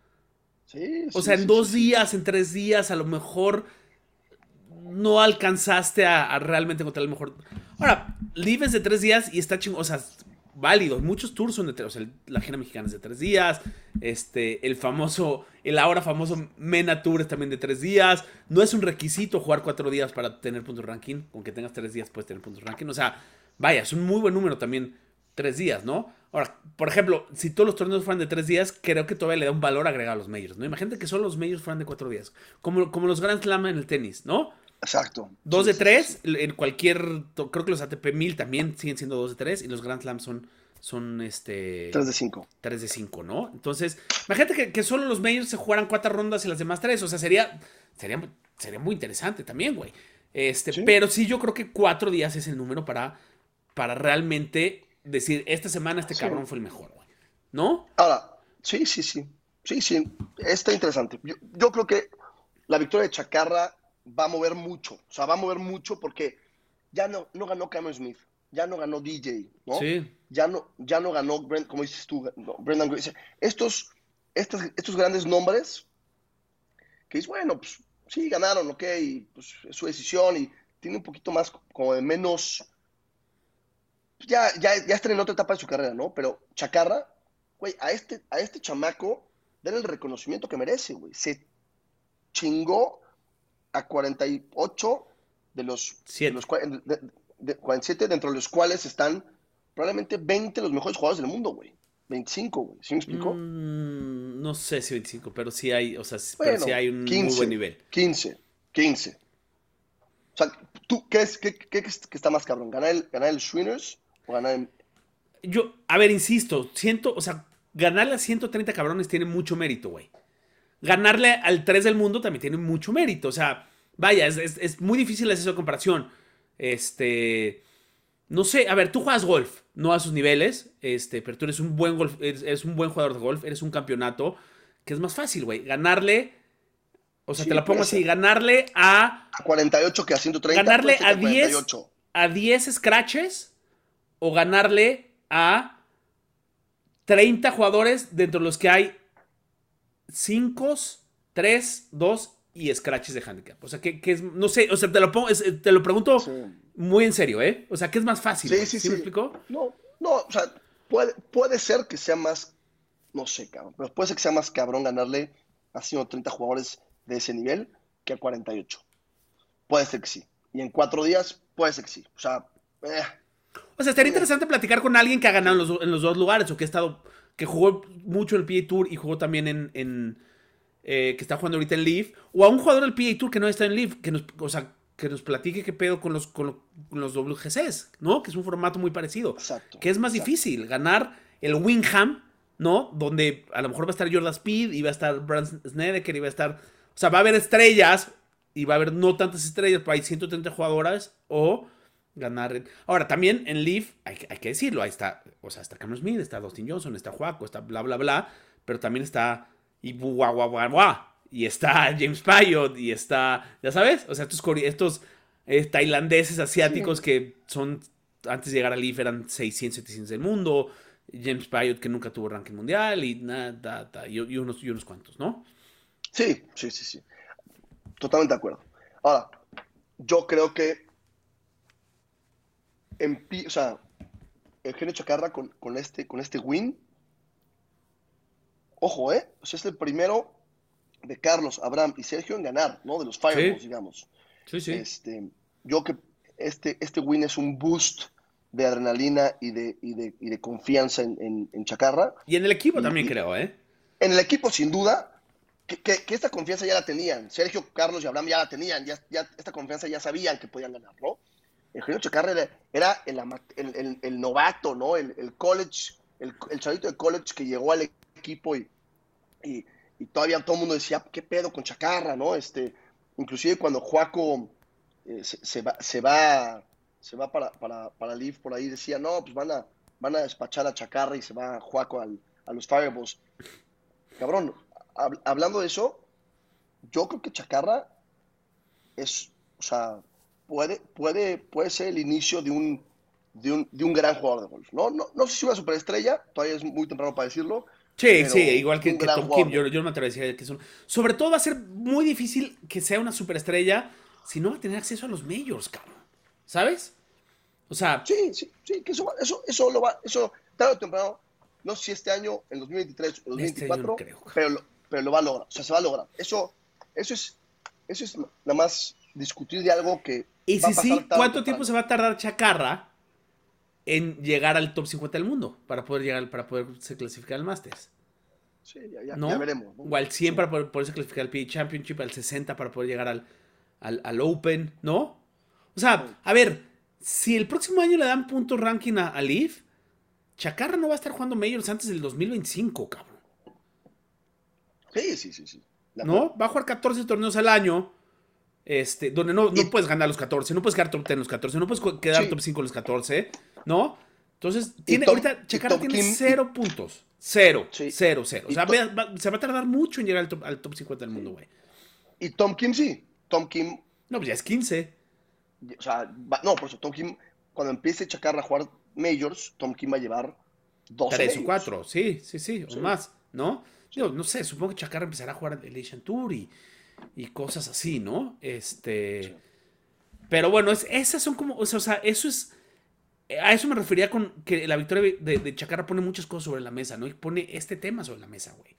Sí. O sea, en dos días, en tres días, a lo mejor no alcanzaste a, realmente encontrar el mejor. Ahora, Live de tres días y está chingón. O sea, válido. Muchos tours son de tres. O sea, la agenda mexicana es de tres días. Este, el famoso, el ahora famoso Mena Tour es también de tres días. No es un requisito jugar cuatro días para tener puntos ranking. Con que tengas tres días puedes tener puntos ranking. O sea, vaya, es un muy buen número también. Tres días, ¿no? Ahora, por ejemplo, si todos los torneos fueran de tres días, creo que todavía le da un valor agregado a los majors, ¿no? Imagínate que solo los majors fueran de cuatro días. Como, como los Grand Slam en el tenis, ¿no? Exacto. Dos de tres, en cualquier. Creo que los ATP 1000 también siguen siendo dos de tres y los Grand Slam son. Son este. Tres de cinco. Tres de cinco, ¿no? Entonces, imagínate que, solo los majors se jugaran cuatro rondas y las demás tres. O sea, sería. Sería, sería muy interesante también, güey. Este, pero sí, yo creo que cuatro días es el número para, para realmente decir, esta semana este cabrón fue el mejor, güey. ¿No? Ahora, sí, sí, sí. Sí, sí. Está interesante. Yo, yo creo que la victoria de Chacarra va a mover mucho. O sea, va a mover mucho porque ya no, no ganó Cameron Smith, ya no ganó DJ, ¿no? Sí. Ya no, ya no ganó, Brent, como dices tú, Brendan Grace. Estos, estos, estos grandes nombres, que es bueno, pues sí, ganaron, ok, y pues es su decisión y tiene un poquito más como de menos. Ya, ya, ya están en otra etapa de su carrera, ¿no? Pero Chacarra, güey, a este, a este chamaco, den el reconocimiento que merece, güey. Se chingó a 48 de los, de los de, 47, dentro de los cuales están probablemente 20 los mejores jugadores del mundo, güey. 25, güey. ¿Sí me explico? Mm, no sé si 25, pero sí hay, o sea, pero sí hay un 15, muy buen nivel. 15, 15. O sea, ¿tú qué es qué, qué, está más cabrón? ¿Ganar el, ganar el o ganar el... Yo, a ver, insisto, siento, o sea, ganarle a 130 cabrones tiene mucho mérito, güey ganarle al 3 del mundo también tiene mucho mérito. O sea, vaya, es, muy difícil hacer esa comparación. Este. No sé, a ver, tú juegas golf, no a sus niveles, este, pero tú eres un buen golf, eres, un buen jugador de golf, eres un campeonato, que es más fácil, güey. Ganarle. O sea, te la pongo así, ganarle a. A 48 que a 130. Ganarle a 10. A 10 scratches. O ganarle a 30 jugadores dentro de los que hay 5, 3, 2 y scratches de handicap. O sea, que, es, no sé, o sea, te lo, pongo, te lo pregunto muy en serio, ¿eh? O sea, ¿qué es más fácil? Sí, sí, sí. me explicó? No, no, o sea, puede, puede ser que sea más, no sé, cabrón, pero puede ser que sea más cabrón ganarle a 130 jugadores de ese nivel que a 48. Puede ser que sí. Y en cuatro días, puede ser que sí. O sea, eh. O sea, estaría interesante platicar con alguien que ha ganado en los, en los dos lugares o que ha estado que jugó mucho en el PA Tour y jugó también en, eh, que está jugando ahorita en Leaf, o a un jugador del PA Tour que no está en Leaf, que nos, o sea, que nos platique qué pedo con los, con, los WGCs, ¿no? Que es un formato muy parecido. Exacto. Que es más difícil ganar el Wingham, ¿no? Donde a lo mejor va a estar Jordan Speed y va a estar Brand Snedeker y va a estar. O sea, va a haber estrellas y va a haber no tantas estrellas, pero hay 130 jugadoras o ganar. Ahora, también en Leaf, hay, que decirlo, ahí está, o sea, está Cameron Smith, está Dustin Johnson, está Juaco, está bla, bla, bla, pero también está y y está James Payot, y está, ya sabes, o sea, estos, estos eh, tailandeses asiáticos que son, antes de llegar a Leaf eran 600, 700 del mundo, James Payot que nunca tuvo ranking mundial, y nada, y, unos, y unos cuantos, ¿no? Sí, sí, sí, sí. Totalmente de acuerdo. Ahora, yo creo que o sea, Eugenio Chacarra con, con, este, con este win. Ojo, ¿eh? O sea, es el primero de Carlos, Abraham y Sergio en ganar, ¿no? De los Fireballs, digamos. Sí, sí. Este, yo que este, este win es un boost de adrenalina y de, y de, y de confianza en, en, Chacarra. Y en el equipo también creo, ¿eh? En el equipo, sin duda, que, que, esta confianza ya la tenían. Sergio, Carlos y Abraham ya la tenían. Ya, ya, esta confianza ya sabían que podían ganar, ¿no? Eugenio Chacarra era, el, novato, ¿no? El, college, el, chavito de college que llegó al equipo y, todavía todo el mundo decía, ¿qué pedo con Chacarra, no? Este, inclusive cuando Juaco eh, se, va, se va, se va para, para, para Leaf por ahí, decía, no, pues van a, van a despachar a Chacarra y se va Juaco al, a los Fireballs. Cabrón, hablando de eso, yo creo que Chacarra es, o sea, puede, puede, puede ser el inicio de un, de un, de un gran jugador de golf. ¿no? No, no sé si una superestrella, todavía es muy temprano para decirlo. Sí, sí, igual que, que Tom Kim, yo, yo, no me atrevo a decir que es un... Sobre todo va a ser muy difícil que sea una superestrella si no va a tener acceso a los majors, cabrón. ¿Sabes? O sea... Sí, sí, sí, que eso, eso, eso lo va, eso tarde o temprano, no sé si este año, en 2023 o 2024, este pero, lo, pero lo va a lograr, o sea, se va a lograr. Eso, eso es, eso es nada más discutir de algo que... Y si sí, ¿cuánto tiempo se va a tardar Chacarra en llegar al top 50 del mundo para poder llegar, para poderse clasificar al Masters. Sí, ya, ya, veremos. O al 100 para poder, poderse clasificar al PGA Championship, al 60 para poder llegar al, al, Open, ¿no? O sea, a ver, si el próximo año le dan puntos ranking a, a Leaf, Chacarra no va a estar jugando Majors antes del 2025, cabrón. Sí, sí, sí, sí. ¿No? Va a jugar 14 torneos al año. Este, donde no, no puedes ganar los 14, no puedes quedar top 10 los 14, no puedes quedar top 5 los 14. ¿no? Entonces, tiene, ahorita Checarra tiene cero puntos. Cero, cero, cero. O sea, se va a tardar mucho en llegar al top, al top 50 del mundo, güey. Y Tom Kim sí. Tom Kim. No, pues ya es 15. O sea, no, por eso Tom Kim, cuando empiece Chacarra a jugar Majors, Tom Kim va a llevar 12. 3 o 4, sí, sí, sí, o más, ¿no? Yo no sé, supongo que Chacarra empezará a jugar el Asian Tour y, y cosas así, ¿no? Este. Pero bueno, es, esas son como. O sea, eso es a eso me refería con que la victoria de, Chacarra pone muchas cosas sobre la mesa, ¿no? Y pone este tema sobre la mesa, güey.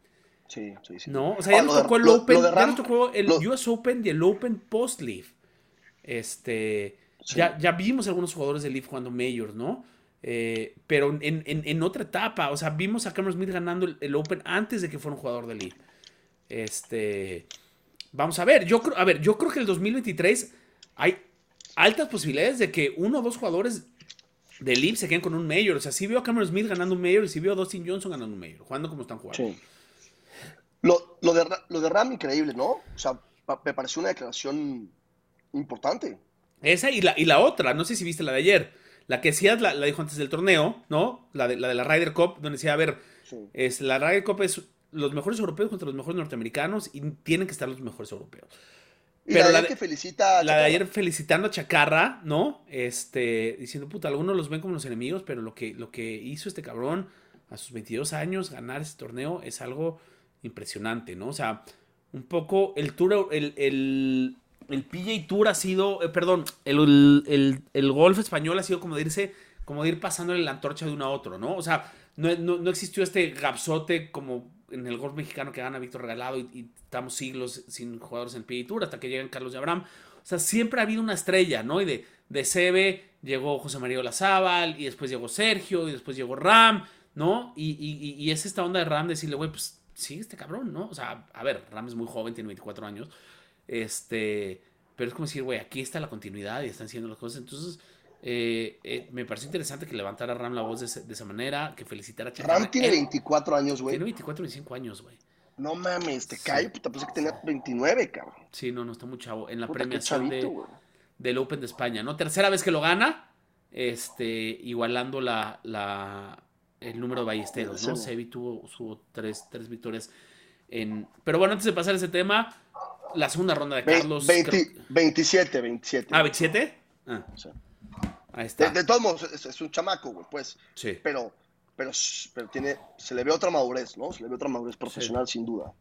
Sí, sí, sí. ¿No? O sea, ya nos tocó el Open, ya nos tocó el US Open y el Open post-Leaf. Este. Ya, ya vimos algunos jugadores de Leaf jugando Majors, ¿no? Eh, pero en, en, otra etapa, o sea, vimos a Cameron Smith ganando el, Open antes de que fuera un jugador de Leaf. Este. Vamos a ver, yo creo, a ver, yo creo que el 2023 hay altas posibilidades de que uno o dos jugadores de Leaf se quedan con un mayor. O sea, sí vio a Cameron Smith ganando un mayor y sí vio a Dustin Johnson ganando un mayor, jugando como están jugando. Sí. Lo, lo, de, lo de Ram, increíble, ¿no? O sea, me pareció una declaración importante. Esa y la, y la otra, no sé si viste la de ayer. La que decías la, la dijo antes del torneo, ¿no? La de la, de la Ryder Cup, donde decía, a ver, es, la Ryder Cup es los mejores europeos contra los mejores norteamericanos y tienen que estar los mejores europeos. Pero la, de que felicita la de ayer felicitando a Chacarra, ¿no? Este, diciendo, puta, algunos los ven como los enemigos, pero lo que, lo que hizo este cabrón a sus 22 años, ganar ese torneo, es algo impresionante, ¿no? O sea, un poco el tour, el, el, el PJ Tour ha sido, eh, perdón, el, el, el, golf español ha sido como de irse, como de ir pasándole la antorcha de uno a otro, ¿no? O sea, no, no, no existió este gapsote como en el golf mexicano que gana Víctor Regalado y, estamos siglos sin jugadores en pie hasta que llegan Carlos y Abraham. O sea, siempre ha habido una estrella, ¿no? Y de, de CB llegó José María Olazábal, y después llegó Sergio, y después llegó Ram, ¿no? Y, y, es esta onda de Ram decirle, güey, pues sigue este cabrón, ¿no? O sea, a ver, Ram es muy joven, tiene 24 años, este, pero es como decir, güey, aquí está la continuidad y están haciendo las cosas. Entonces, eh, eh, me parece interesante que levantara Ram la voz de, esa manera, que felicitara a Ram tiene 24 años, güey. Tiene 24, 25 años, güey. No mames, te cae, puta, pensé que tenía 29, cabrón. Sí, no, no, está muy chavo. En la premiación del Open de España, ¿no? Tercera vez que lo gana, este, igualando la, la, el número de ballesteros, ¿no? Sebi tuvo, tuvo tres, tres victorias en... Pero bueno, antes de pasar ese tema, la segunda ronda de Carlos... 27, 27. Ah, 27? Ah. De, todos modos, es, un chamaco, güey, pues. Sí. Pero, pero, pero tiene, se le ve otra madurez, ¿no? Se le ve otra madurez profesional, sin duda.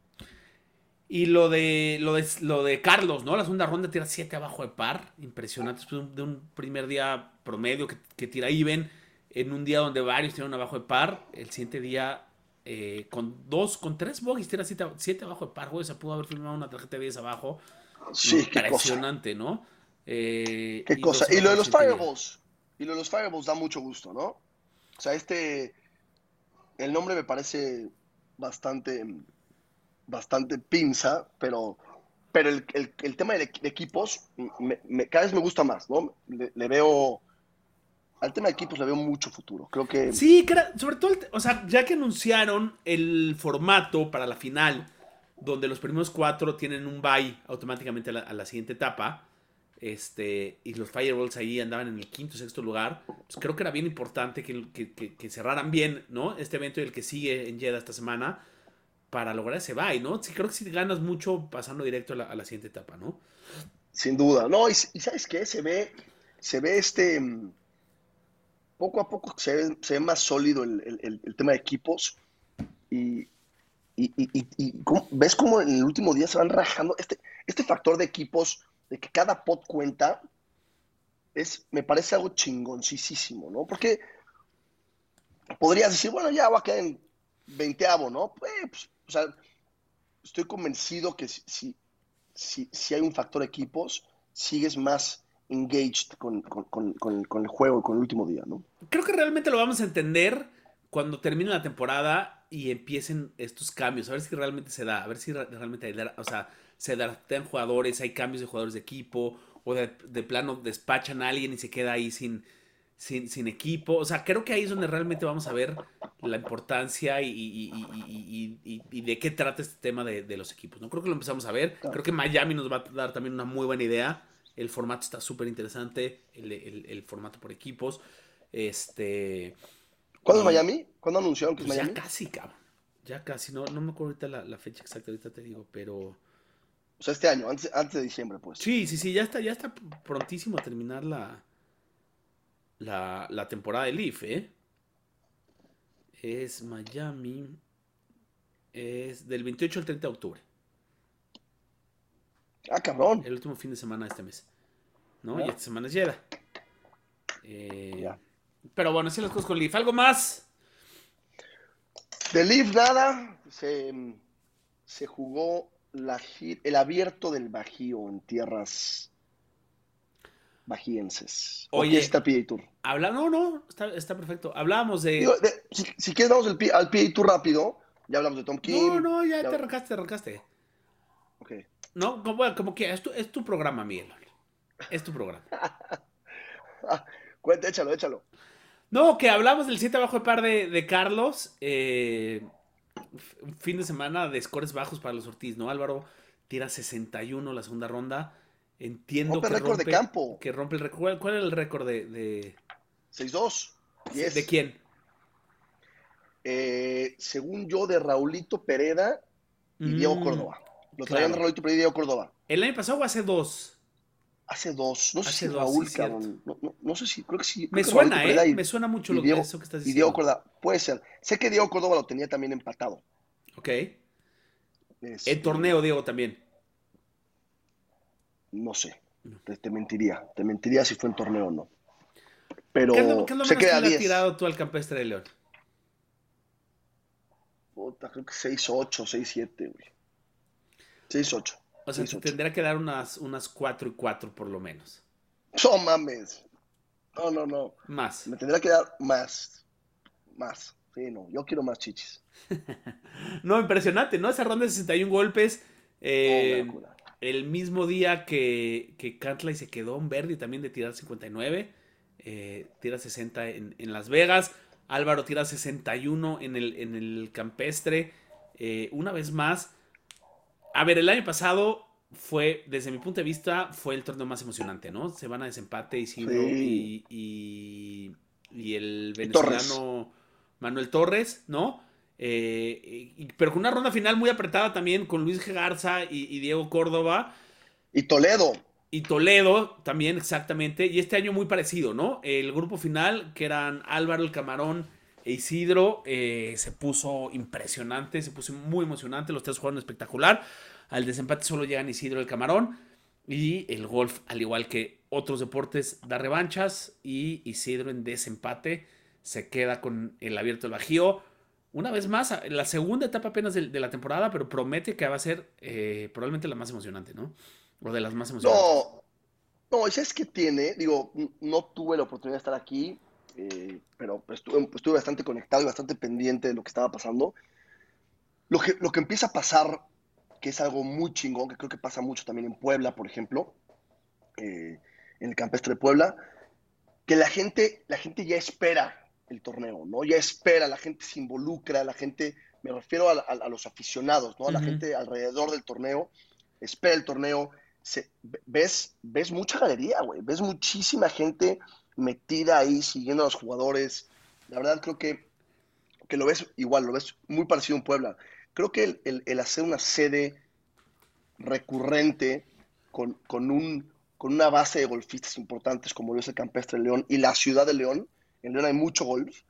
Y lo de, lo de, lo de Carlos, ¿no? La segunda ronda tira 7 abajo de par. Impresionante. Después de un primer día promedio que, que tira Iben. En un día donde varios tiran abajo de par. El siguiente día, eh, con dos, con tres bogies, tira 7 abajo de par, güey. Se pudo haber filmado una tarjeta de 10 abajo. Sí, Impresionante, ¿no? Eh, qué cosa. Y lo de los Fireballs. Y lo de los Fireballs da mucho gusto, ¿no? O sea, este, el nombre me parece bastante, bastante pinza, pero, pero el, tema de, equipos me, cada vez me gusta más, ¿no? Le, veo, al tema de equipos le veo mucho futuro. Creo que... Sí, sobre todo, o sea, ya que anunciaron el formato para la final, donde los primeros cuatro tienen un bye automáticamente a la siguiente etapa, este, y los Fireballs ahí andaban en el quinto, sexto lugar, pues creo que era bien importante que, cerraran bien, ¿no? Este evento y el que sigue en Jeddah esta semana para lograr ese bye, ¿no? Sí, creo que si ganas mucho pasando directo a la, siguiente etapa, ¿no? Sin duda. No, y, ¿sabes qué? Se ve, se ve este. mm, Poco a poco se ve, se ve más sólido el, el- tema de equipos. Y, y- y- ves cómo en el último día se van rajando. Este, este factor de equipos, de que cada pot cuenta, es, me parece algo chingoncísimo, ¿no? Porque podrías decir, bueno, ya va a quedar en veinteavo, ¿no? Pues, pues, o sea, estoy convencido que si, si, si- hay un factor equipos, sigues más engaged con, con- con- con- el juego, con el último día, ¿no? Creo que realmente lo vamos a entender cuando termine la temporada y empiecen estos cambios, a ver si realmente se da, a ver si re- realmente hay, o sea, se adaptan jugadores, hay cambios de jugadores de equipo, o de, de plano despachan a alguien y se queda ahí sin, sin, sin equipo. O sea, creo que ahí es donde realmente vamos a ver la importancia y, y- y- y- y- y- y de qué trata este tema de, de los equipos. ¿no? Creo que lo empezamos a ver. Creo que Miami nos va a dar también una muy buena idea. El formato está súper interesante, el, el- el formato por equipos. Este. ¿Cuándo es Miami? ¿Cuándo anunciaron que es pues Miami? Ya casi, cabrón. Ya casi. No, no me acuerdo ahorita la, la fecha exacta, ahorita te digo, pero. O sea, este año, antes, antes de diciembre, pues. Sí, sí, sí, ya está, ya está prontísimo a terminar la, la, la temporada de Leaf, ¿eh? Es Miami. Es del 28 al 30 de octubre. Ah, cabrón. El último fin de semana de este mes. ¿No? Ya. Y esta semana es Jeddah. Eh. Pero bueno, así las cosas con Leaf. ¿Algo más? De Leaf nada, se, se jugó la, el abierto del Bajío en tierras bajienses. ¿O Oye. está PA Tour? Habla, no, no, está, está perfecto. Hablábamos de. Digo, de- si, si quieres vamos al, P- al PA Tour rápido, ya hablamos de Tom Kim. no, no, ya ya- te arrancaste, te arrancaste. Ok. No, como, como que es tu, es tu programa, Miguel. Es tu programa. Ah, cuenta, échalo, échalo. No, que hablamos del 7 abajo de par de, de Carlos. eh, un fin de semana de scores bajos para los Ortiz, ¿no? Álvaro tira 61 la segunda ronda. Entiendo Rompe que récord de rompe, campo. que rompe el récord. ¿Cuál, era el récord de, de, 6-2. 10. de quién? Eh, según yo, de Raulito Pereda y Diego Mm, Córdoba. Lo traían claro. Raulito Pereda y Diego Córdoba. ¿El año pasado o hace dos? Hace dos. No sé Hace si dos, Raúl, sí, cabrón. No, no- no sé si, creo que sí. Me creo que suena, Pereda ¿eh? y- Me suena mucho y lo, Diego- eso que estás Y diciendo. Diego Córdoba, puede ser. Sé que Diego Córdoba lo tenía también empatado. Ok. Este, El torneo, Diego, también. No sé. Te, te mentiría. Te mentiría si fue en torneo o no. Pero ¿Qué es lo, qué es lo sé menos que que le has 10. tirado tú al campestre de León? Puta, creo que 6-8, 6-7, güey. 6-8. O sea, te 6-8. tendría que dar unas, unas 4 y 4 por lo menos. No mames. No, no, no. Más. Me tendría que dar más. Más. Sí, no. Yo quiero más chichis. No, impresionante, ¿no? Esa ronda de 61 golpes. eh, locura. el mismo día que, que Cantlay se quedó en verde también de tirar 59. eh, tira 60 en, en Las Vegas. Álvaro tira 61 en el, en el campestre. Eh, una vez más. A ver, el año pasado fue, desde mi punto de vista, fue el torneo más emocionante, ¿no? Se van a desempate Isidro Sí. y, y, y el Y Torres. venezolano Manuel Torres, ¿no? Eh, y- pero con una ronda final muy apretada también con Luis G. Garza y, y Diego Córdoba. Y Toledo. Y Toledo también, exactamente. Y este año muy parecido, ¿no? El grupo final, que eran Álvaro, el Camarón Isidro, eh, se puso impresionante, se puso muy emocionante. Los tres jugaron espectacular. Al desempate solo llegan Isidro y el Camarón. Y el golf, al igual que otros deportes, da revanchas. Y Isidro en desempate se queda con el abierto del Bajío. Una vez más, la segunda etapa apenas de, de la temporada, pero promete que va a ser eh, probablemente la más emocionante, ¿no? O de las más emocionantes. No, no, ¿y ¿sabes qué tiene? Digo, no tuve la oportunidad de estar aquí, eh, pero estuve, estuve bastante conectado y bastante pendiente de lo que estaba pasando. Lo que, lo que empieza a pasar, que es algo muy chingón, que creo que pasa mucho también en Puebla, por ejemplo, eh, en el campestre de Puebla, que la gente, la gente ya espera el torneo, ¿no? Ya espera, la gente se involucra, la gente, me refiero a, a- a los aficionados, ¿no? A la gente alrededor del torneo, espera el torneo, se- ves, ves mucha galería, güey, ves muchísima gente metida ahí, siguiendo a los jugadores. La verdad creo que, que lo ves igual, lo ves muy parecido en Puebla. Creo que el, el- el hacer una sede recurrente con, con, un, con una base de golfistas importantes como lo es el Campestre de León y la ciudad de León. En León hay mucho golf.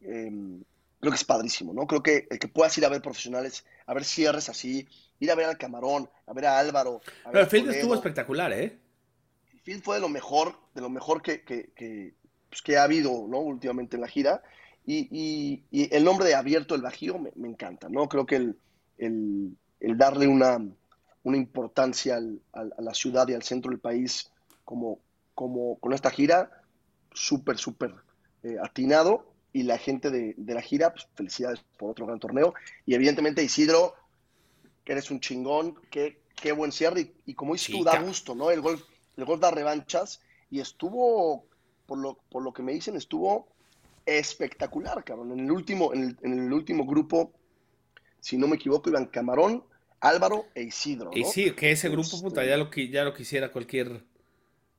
Eh, creo que es padrísimo, ¿no? Creo que el que puedas ir a ver profesionales, a ver cierres así, ir a ver al Camarón, a ver a Álvaro. A ver Pero Field estuvo espectacular, ¿eh? Field fue de lo mejor, de lo mejor que, que, que, pues, que ha habido, ¿no? Últimamente en la gira. Y, y, y el nombre de Abierto el Bajío me, me encanta, ¿no? Creo que el, el, el darle una, una importancia al, al, a la ciudad y al centro del país como, como con esta gira, súper, súper eh, atinado. Y la gente de, de, la gira, pues felicidades por otro gran torneo. Y evidentemente Isidro, que eres un chingón, qué, qué buen cierre. Y, y como dices sí, tú, da gusto, ¿no? El golf, el golf da revanchas. Y estuvo, por lo, por lo que me dicen, estuvo espectacular, cabrón. En el último, en el, en el último grupo, si no me equivoco, iban Camarón, Álvaro e Isidro. ¿no? Y sí, que ese grupo, este... puta, ya lo, ya lo quisiera cualquier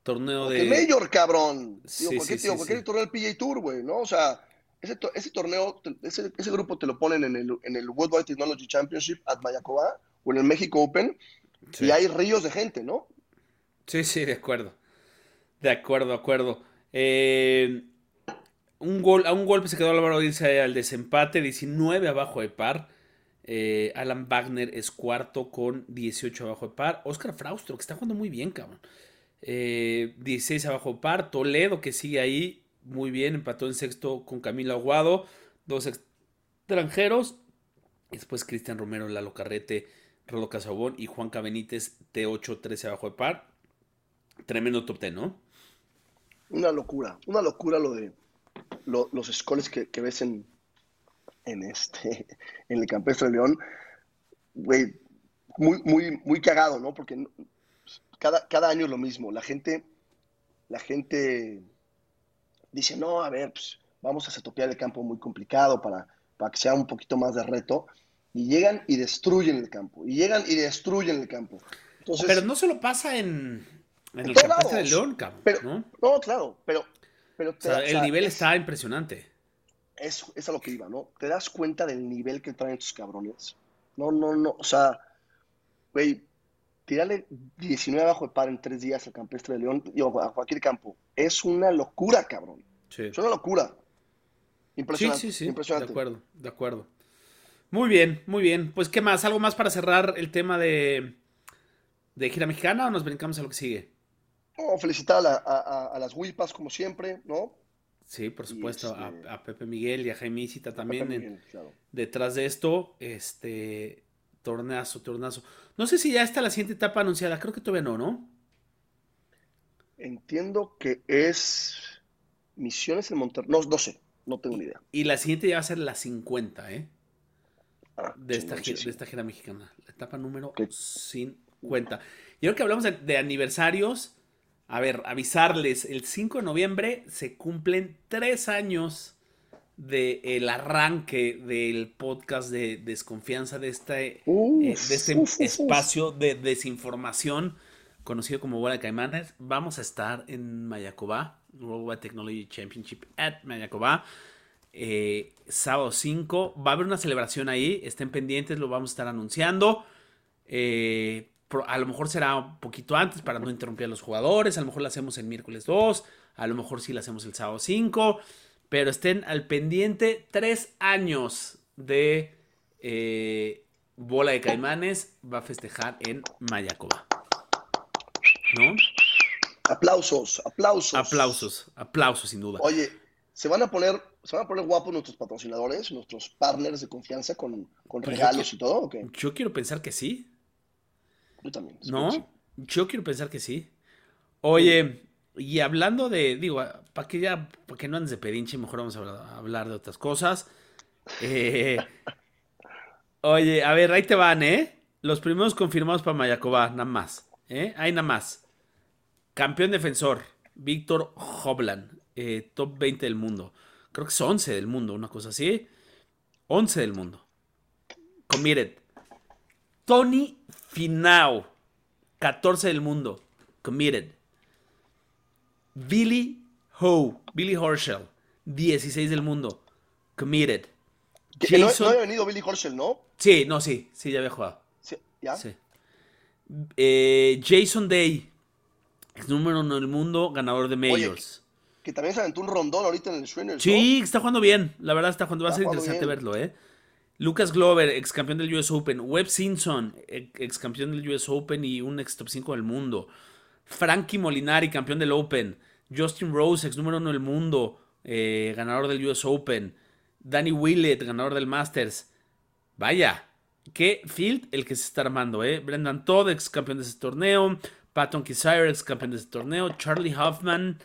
torneo Porque de. Mayor, cabrón. Sí, Digo, cualquier, sí, digo, sí, cualquier torneo del PGA Tour, güey, ¿no? O sea, ese, to- ese torneo, ese, ese grupo te lo ponen en el, en el Worldwide Technology Championship at Mayacoba o en el México Open y hay ríos de gente, ¿no? Sí, sí, de acuerdo. De acuerdo, de acuerdo. Eh, un gol, a un golpe se quedó Álvaro dice al desempate, 19 abajo de par. Eh, Alan Wagner es cuarto con 18 abajo de par. Oscar Fraustro, que está jugando muy bien, cabrón. Eh, 16 abajo de par. Toledo, que sigue ahí muy bien, empató en sexto con Camilo Aguado. Dos extranjeros. Después Cristian Romero, Lalo Carrete, Rodo Casabón y Juan Benítez, T8, 13 abajo de par. Tremendo top 10, ¿no? Una locura, una locura lo de lo- los scores que, que ves en, en este en el Campestre de León. Güey, muy, muy, muy cagado, ¿no? Porque cada, cada año es lo mismo. La gente, la gente dice, no, a ver, pues, vamos a setopear el campo muy complicado para, para que sea un poquito más de reto. Y llegan y destruyen el campo. Y llegan y destruyen el campo. Entonces, Pero no solo pasa en, en el todos Campestre de lados. León, cabrón. Pero- ¿no? no, claro, pero, pero O sea, te- o el sea, nivel es- está impresionante. es, es a lo que iba, ¿no? Te das cuenta del nivel que traen estos cabrones. No, no, no, o sea, güey, tirarle 19 abajo de par en tres días al campestre de León, digo, a cualquier campo, es una locura, cabrón. Sí. Es una locura. Sí, Impresionante, sí, sí. impresionante. De acuerdo, de acuerdo. Muy bien, muy bien. Pues, ¿qué más? ¿Algo más para cerrar el tema de, de gira mexicana o nos brincamos a lo que sigue? Felicitar a, la- a- a- a las huipas, como siempre, ¿no? Sí, por supuesto, a- este- a, Pepe Miguel y a Jaime Isita también. En- claro. detrás de esto, este torneazo, torneazo. No sé si ya está la siguiente etapa anunciada, creo que todavía no, ¿no? Entiendo que es Misiones en Monterrey. No, no sé, no tengo ni idea. Y la siguiente ya va a ser la 50, ¿eh? Ah, De esta, gira, de esta gira mexicana. La etapa número Ok. 50. Y ahora que hablamos de, de aniversarios, a ver, avisarles, el 5 de noviembre se cumplen tres años del arranque del podcast de desconfianza de este, eh, de este espacio de desinformación conocido como Bola de Caimanes. Vamos a estar en Mayacobá, Worldwide Technology Championship at Mayacobá. eh, sábado 5. Va a haber una celebración ahí. Estén pendientes, lo vamos a estar anunciando. Eh, a lo mejor será un poquito antes para no interrumpir a los jugadores. A lo mejor lo hacemos el miércoles 2. A lo mejor sí lo hacemos el sábado 5. Pero estén al pendiente. Tres años de eh, Bola de Caimanes va a festejar en Mayacoba. ¿No? Aplausos, aplausos. Aplausos, aplausos sin duda. Oye, se van a poner, se van a poner guapos nuestros patrocinadores, nuestros partners de confianza con, con Pues yo regalos y todo, ¿o qué? Yo quiero pensar que sí. Yo también. ¿No? sí. Yo quiero pensar que sí. Oye, y hablando de, digo, para que ya, para que no andes de pedinche, mejor vamos a hablar, a hablar de otras cosas. Eh, oye, a ver, ahí te van, ¿eh? Los primeros confirmados para Mayacoba, nada más. ¿eh? Ahí nada más. Campeón defensor, Víctor Hoblan, eh, top 20 del mundo. Creo que es 11 del mundo, una cosa así. 11 del mundo. Committed. Tony Finau, 14 del mundo. Committed. Billy Ho, Billy Horschel, 16 del mundo. Committed. No, no había venido Billy Horschel, ¿no? Sí, no, sí, sí, ya había jugado. Sí, ¿Ya? Sí. Eh, Jason Day, número uno del mundo, ganador de Majors. que también se aventó un rondón ahorita en el Schwinners. Sí, está jugando bien. La verdad está jugando. Va a ser interesante verlo, ¿eh? Lucas Glover, ex campeón del US Open. Webb Simpson, ex campeón del US Open y un ex top 5 del mundo. Frankie Molinari, campeón del Open. Justin Rose, ex número uno del mundo, eh, ganador del US Open. Danny Willett, ganador del Masters. Vaya, qué field el que se está armando, ¿eh? Brendan Todd, ex campeón de ese torneo. Patton Kisire, ex campeón de ese torneo. Charlie Hoffman,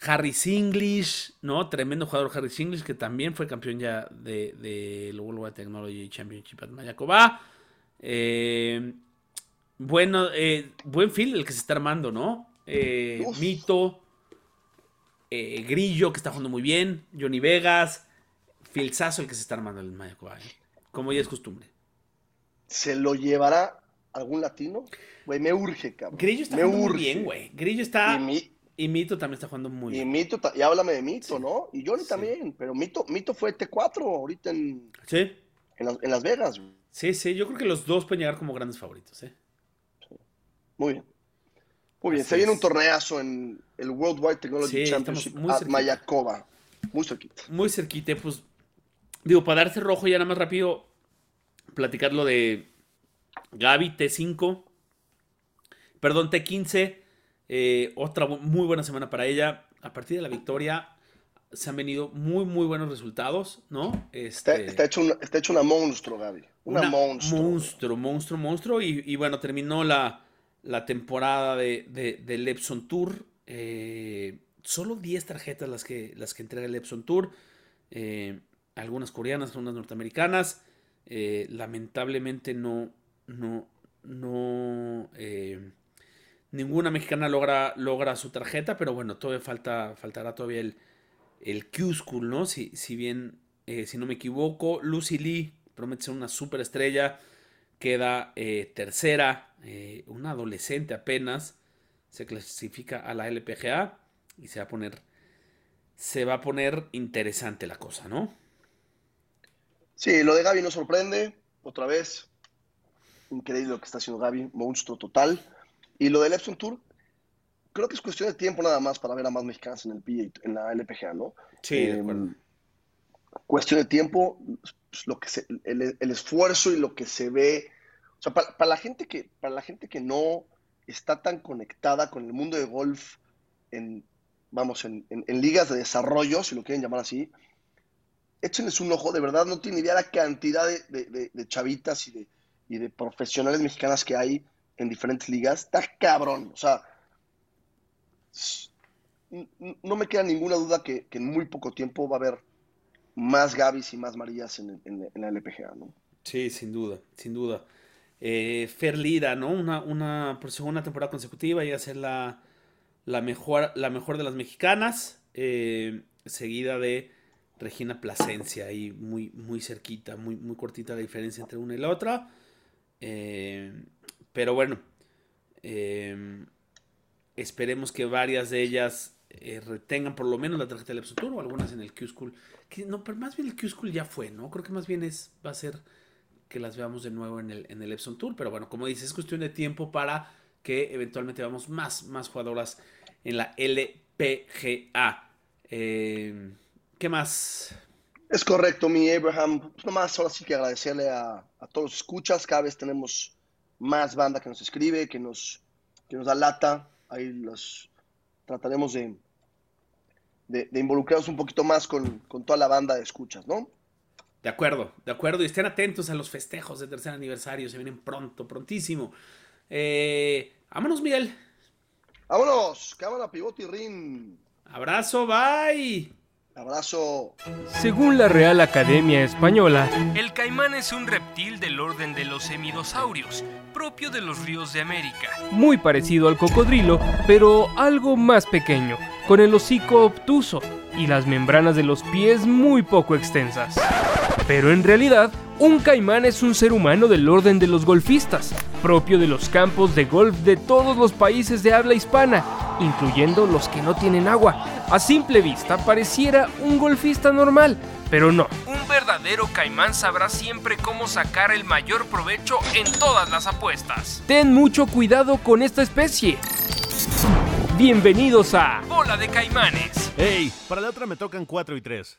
Harry Singlish, ¿no? Tremendo jugador Harry Singlish, que también fue campeón ya de, de la World Technology Championship at Mayacoba. Eh, bueno, eh, buen field el que se está armando, ¿no? Eh, Mito, Grillo, que está jugando muy bien, Johnny Vegas, Filzazo, el que se está armando en el Mayacoba, como ya es costumbre. ¿Se lo llevará algún latino? Güey, me urge, cabrón. Grillo está muy bien, güey. Grillo está... Y Mito también está jugando muy bien. Y Mito, y háblame de Mito, ¿no? Y Johnny también, pero Mito, Mito fue T4 ahorita en, ¿Sí? en, Las Vegas. Sí, sí, yo creo que los dos pueden llegar como grandes favoritos, ¿eh? Muy bien. Muy bien, se viene un torneazo en el Worldwide Technology Championship muy Mayakoba. Muy cerquita. Muy cerquita, pues digo, para darse rojo ya nada más rápido, platicar lo de Gaby T5, perdón, T15 eh, otra muy buena semana para ella. A partir de la victoria se han venido muy, muy buenos resultados, ¿no? Este, está, hecho una, está hecho una monstruo, Gaby. Una, monstruo. Monstruo, monstruo, monstruo. Y, bueno, terminó la, la temporada de, del Epson Tour. Eh, solo 10 tarjetas las que, las que entrega el Epson Tour. Eh, algunas coreanas, algunas norteamericanas. lamentablemente no, no, no Ninguna mexicana logra, logra su tarjeta, pero bueno, todavía falta, faltará todavía el, el Q-School, ¿no? Si, si bien, eh, si no me equivoco, Lucy Lee promete ser una superestrella, queda eh, tercera, eh, una adolescente apenas, se clasifica a la LPGA y se va a poner, se va a poner interesante la cosa, ¿no? Sí, lo de Gaby nos sorprende, otra vez, increíble lo que está haciendo Gaby, monstruo total. Y lo del Epson Tour, creo que es cuestión de tiempo nada más para ver a más mexicanos en el PGA, en la LPGA, ¿no? Sí, em, Cuestión de tiempo, pues, lo que el, esfuerzo y lo que se ve. O sea, para, la gente que, para la gente que no está tan conectada con el mundo de golf en, vamos, en, ligas de desarrollo, si lo quieren llamar así, échenles un ojo, de verdad no tienen idea la cantidad de, chavitas y de, y de profesionales mexicanas que hay en diferentes ligas, está cabrón. O sea, no me queda ninguna duda que, en muy poco tiempo va a haber más Gavis y más Marías en, la LPGA, ¿no? Sí, sin duda, sin duda. Eh, Fer Lira, ¿no? Una, una, por segunda temporada consecutiva, y a ser la, la, mejor, la mejor de las mexicanas, eh, seguida de Regina Plasencia, ahí muy, muy cerquita, muy, muy cortita la diferencia entre una y la otra. Eh, pero bueno, em, esperemos que varias de ellas eh, retengan por lo menos la tarjeta del Tour o algunas en el Q-School. No, pero más bien el Q-School ya fue, ¿no? Creo que más bien es, va a ser que las veamos de nuevo en el, en el Epson Tour. Pero bueno, como dices, es cuestión de tiempo para que eventualmente veamos más, más jugadoras en la LPGA. Em, ¿Qué más? Es correcto, mi Abraham. Pues nomás ahora sí que agradecerle a, a todos los escuchas. Cada vez tenemos más banda que nos escribe, que nos, que nos da lata. Ahí los trataremos de, de, involucrarnos un poquito más con, toda la banda de escuchas, ¿no? De acuerdo, de acuerdo. Y estén atentos a los festejos de tercer aniversario. Se vienen pronto, prontísimo. Eh, vámonos, Miguel. Vámonos. Cámara, pivote y rin. Abrazo, bye. Abrazo. Según la Real Academia Española, el caimán es un reptil del orden de los hemidosaurios, propio de los ríos de América. Muy parecido al cocodrilo, pero algo más pequeño, con el hocico obtuso y las membranas de los pies muy poco extensas. Pero en realidad, un caimán es un ser humano del orden de los golfistas, propio de los campos de golf de todos los países de habla hispana, incluyendo los que no tienen agua. A simple vista pareciera un golfista normal, pero no. Un verdadero caimán sabrá siempre cómo sacar el mayor provecho en todas las apuestas. Ten mucho cuidado con esta especie. Bienvenidos a Bola de Caimanes. Hey, para la otra me tocan 4 y 3.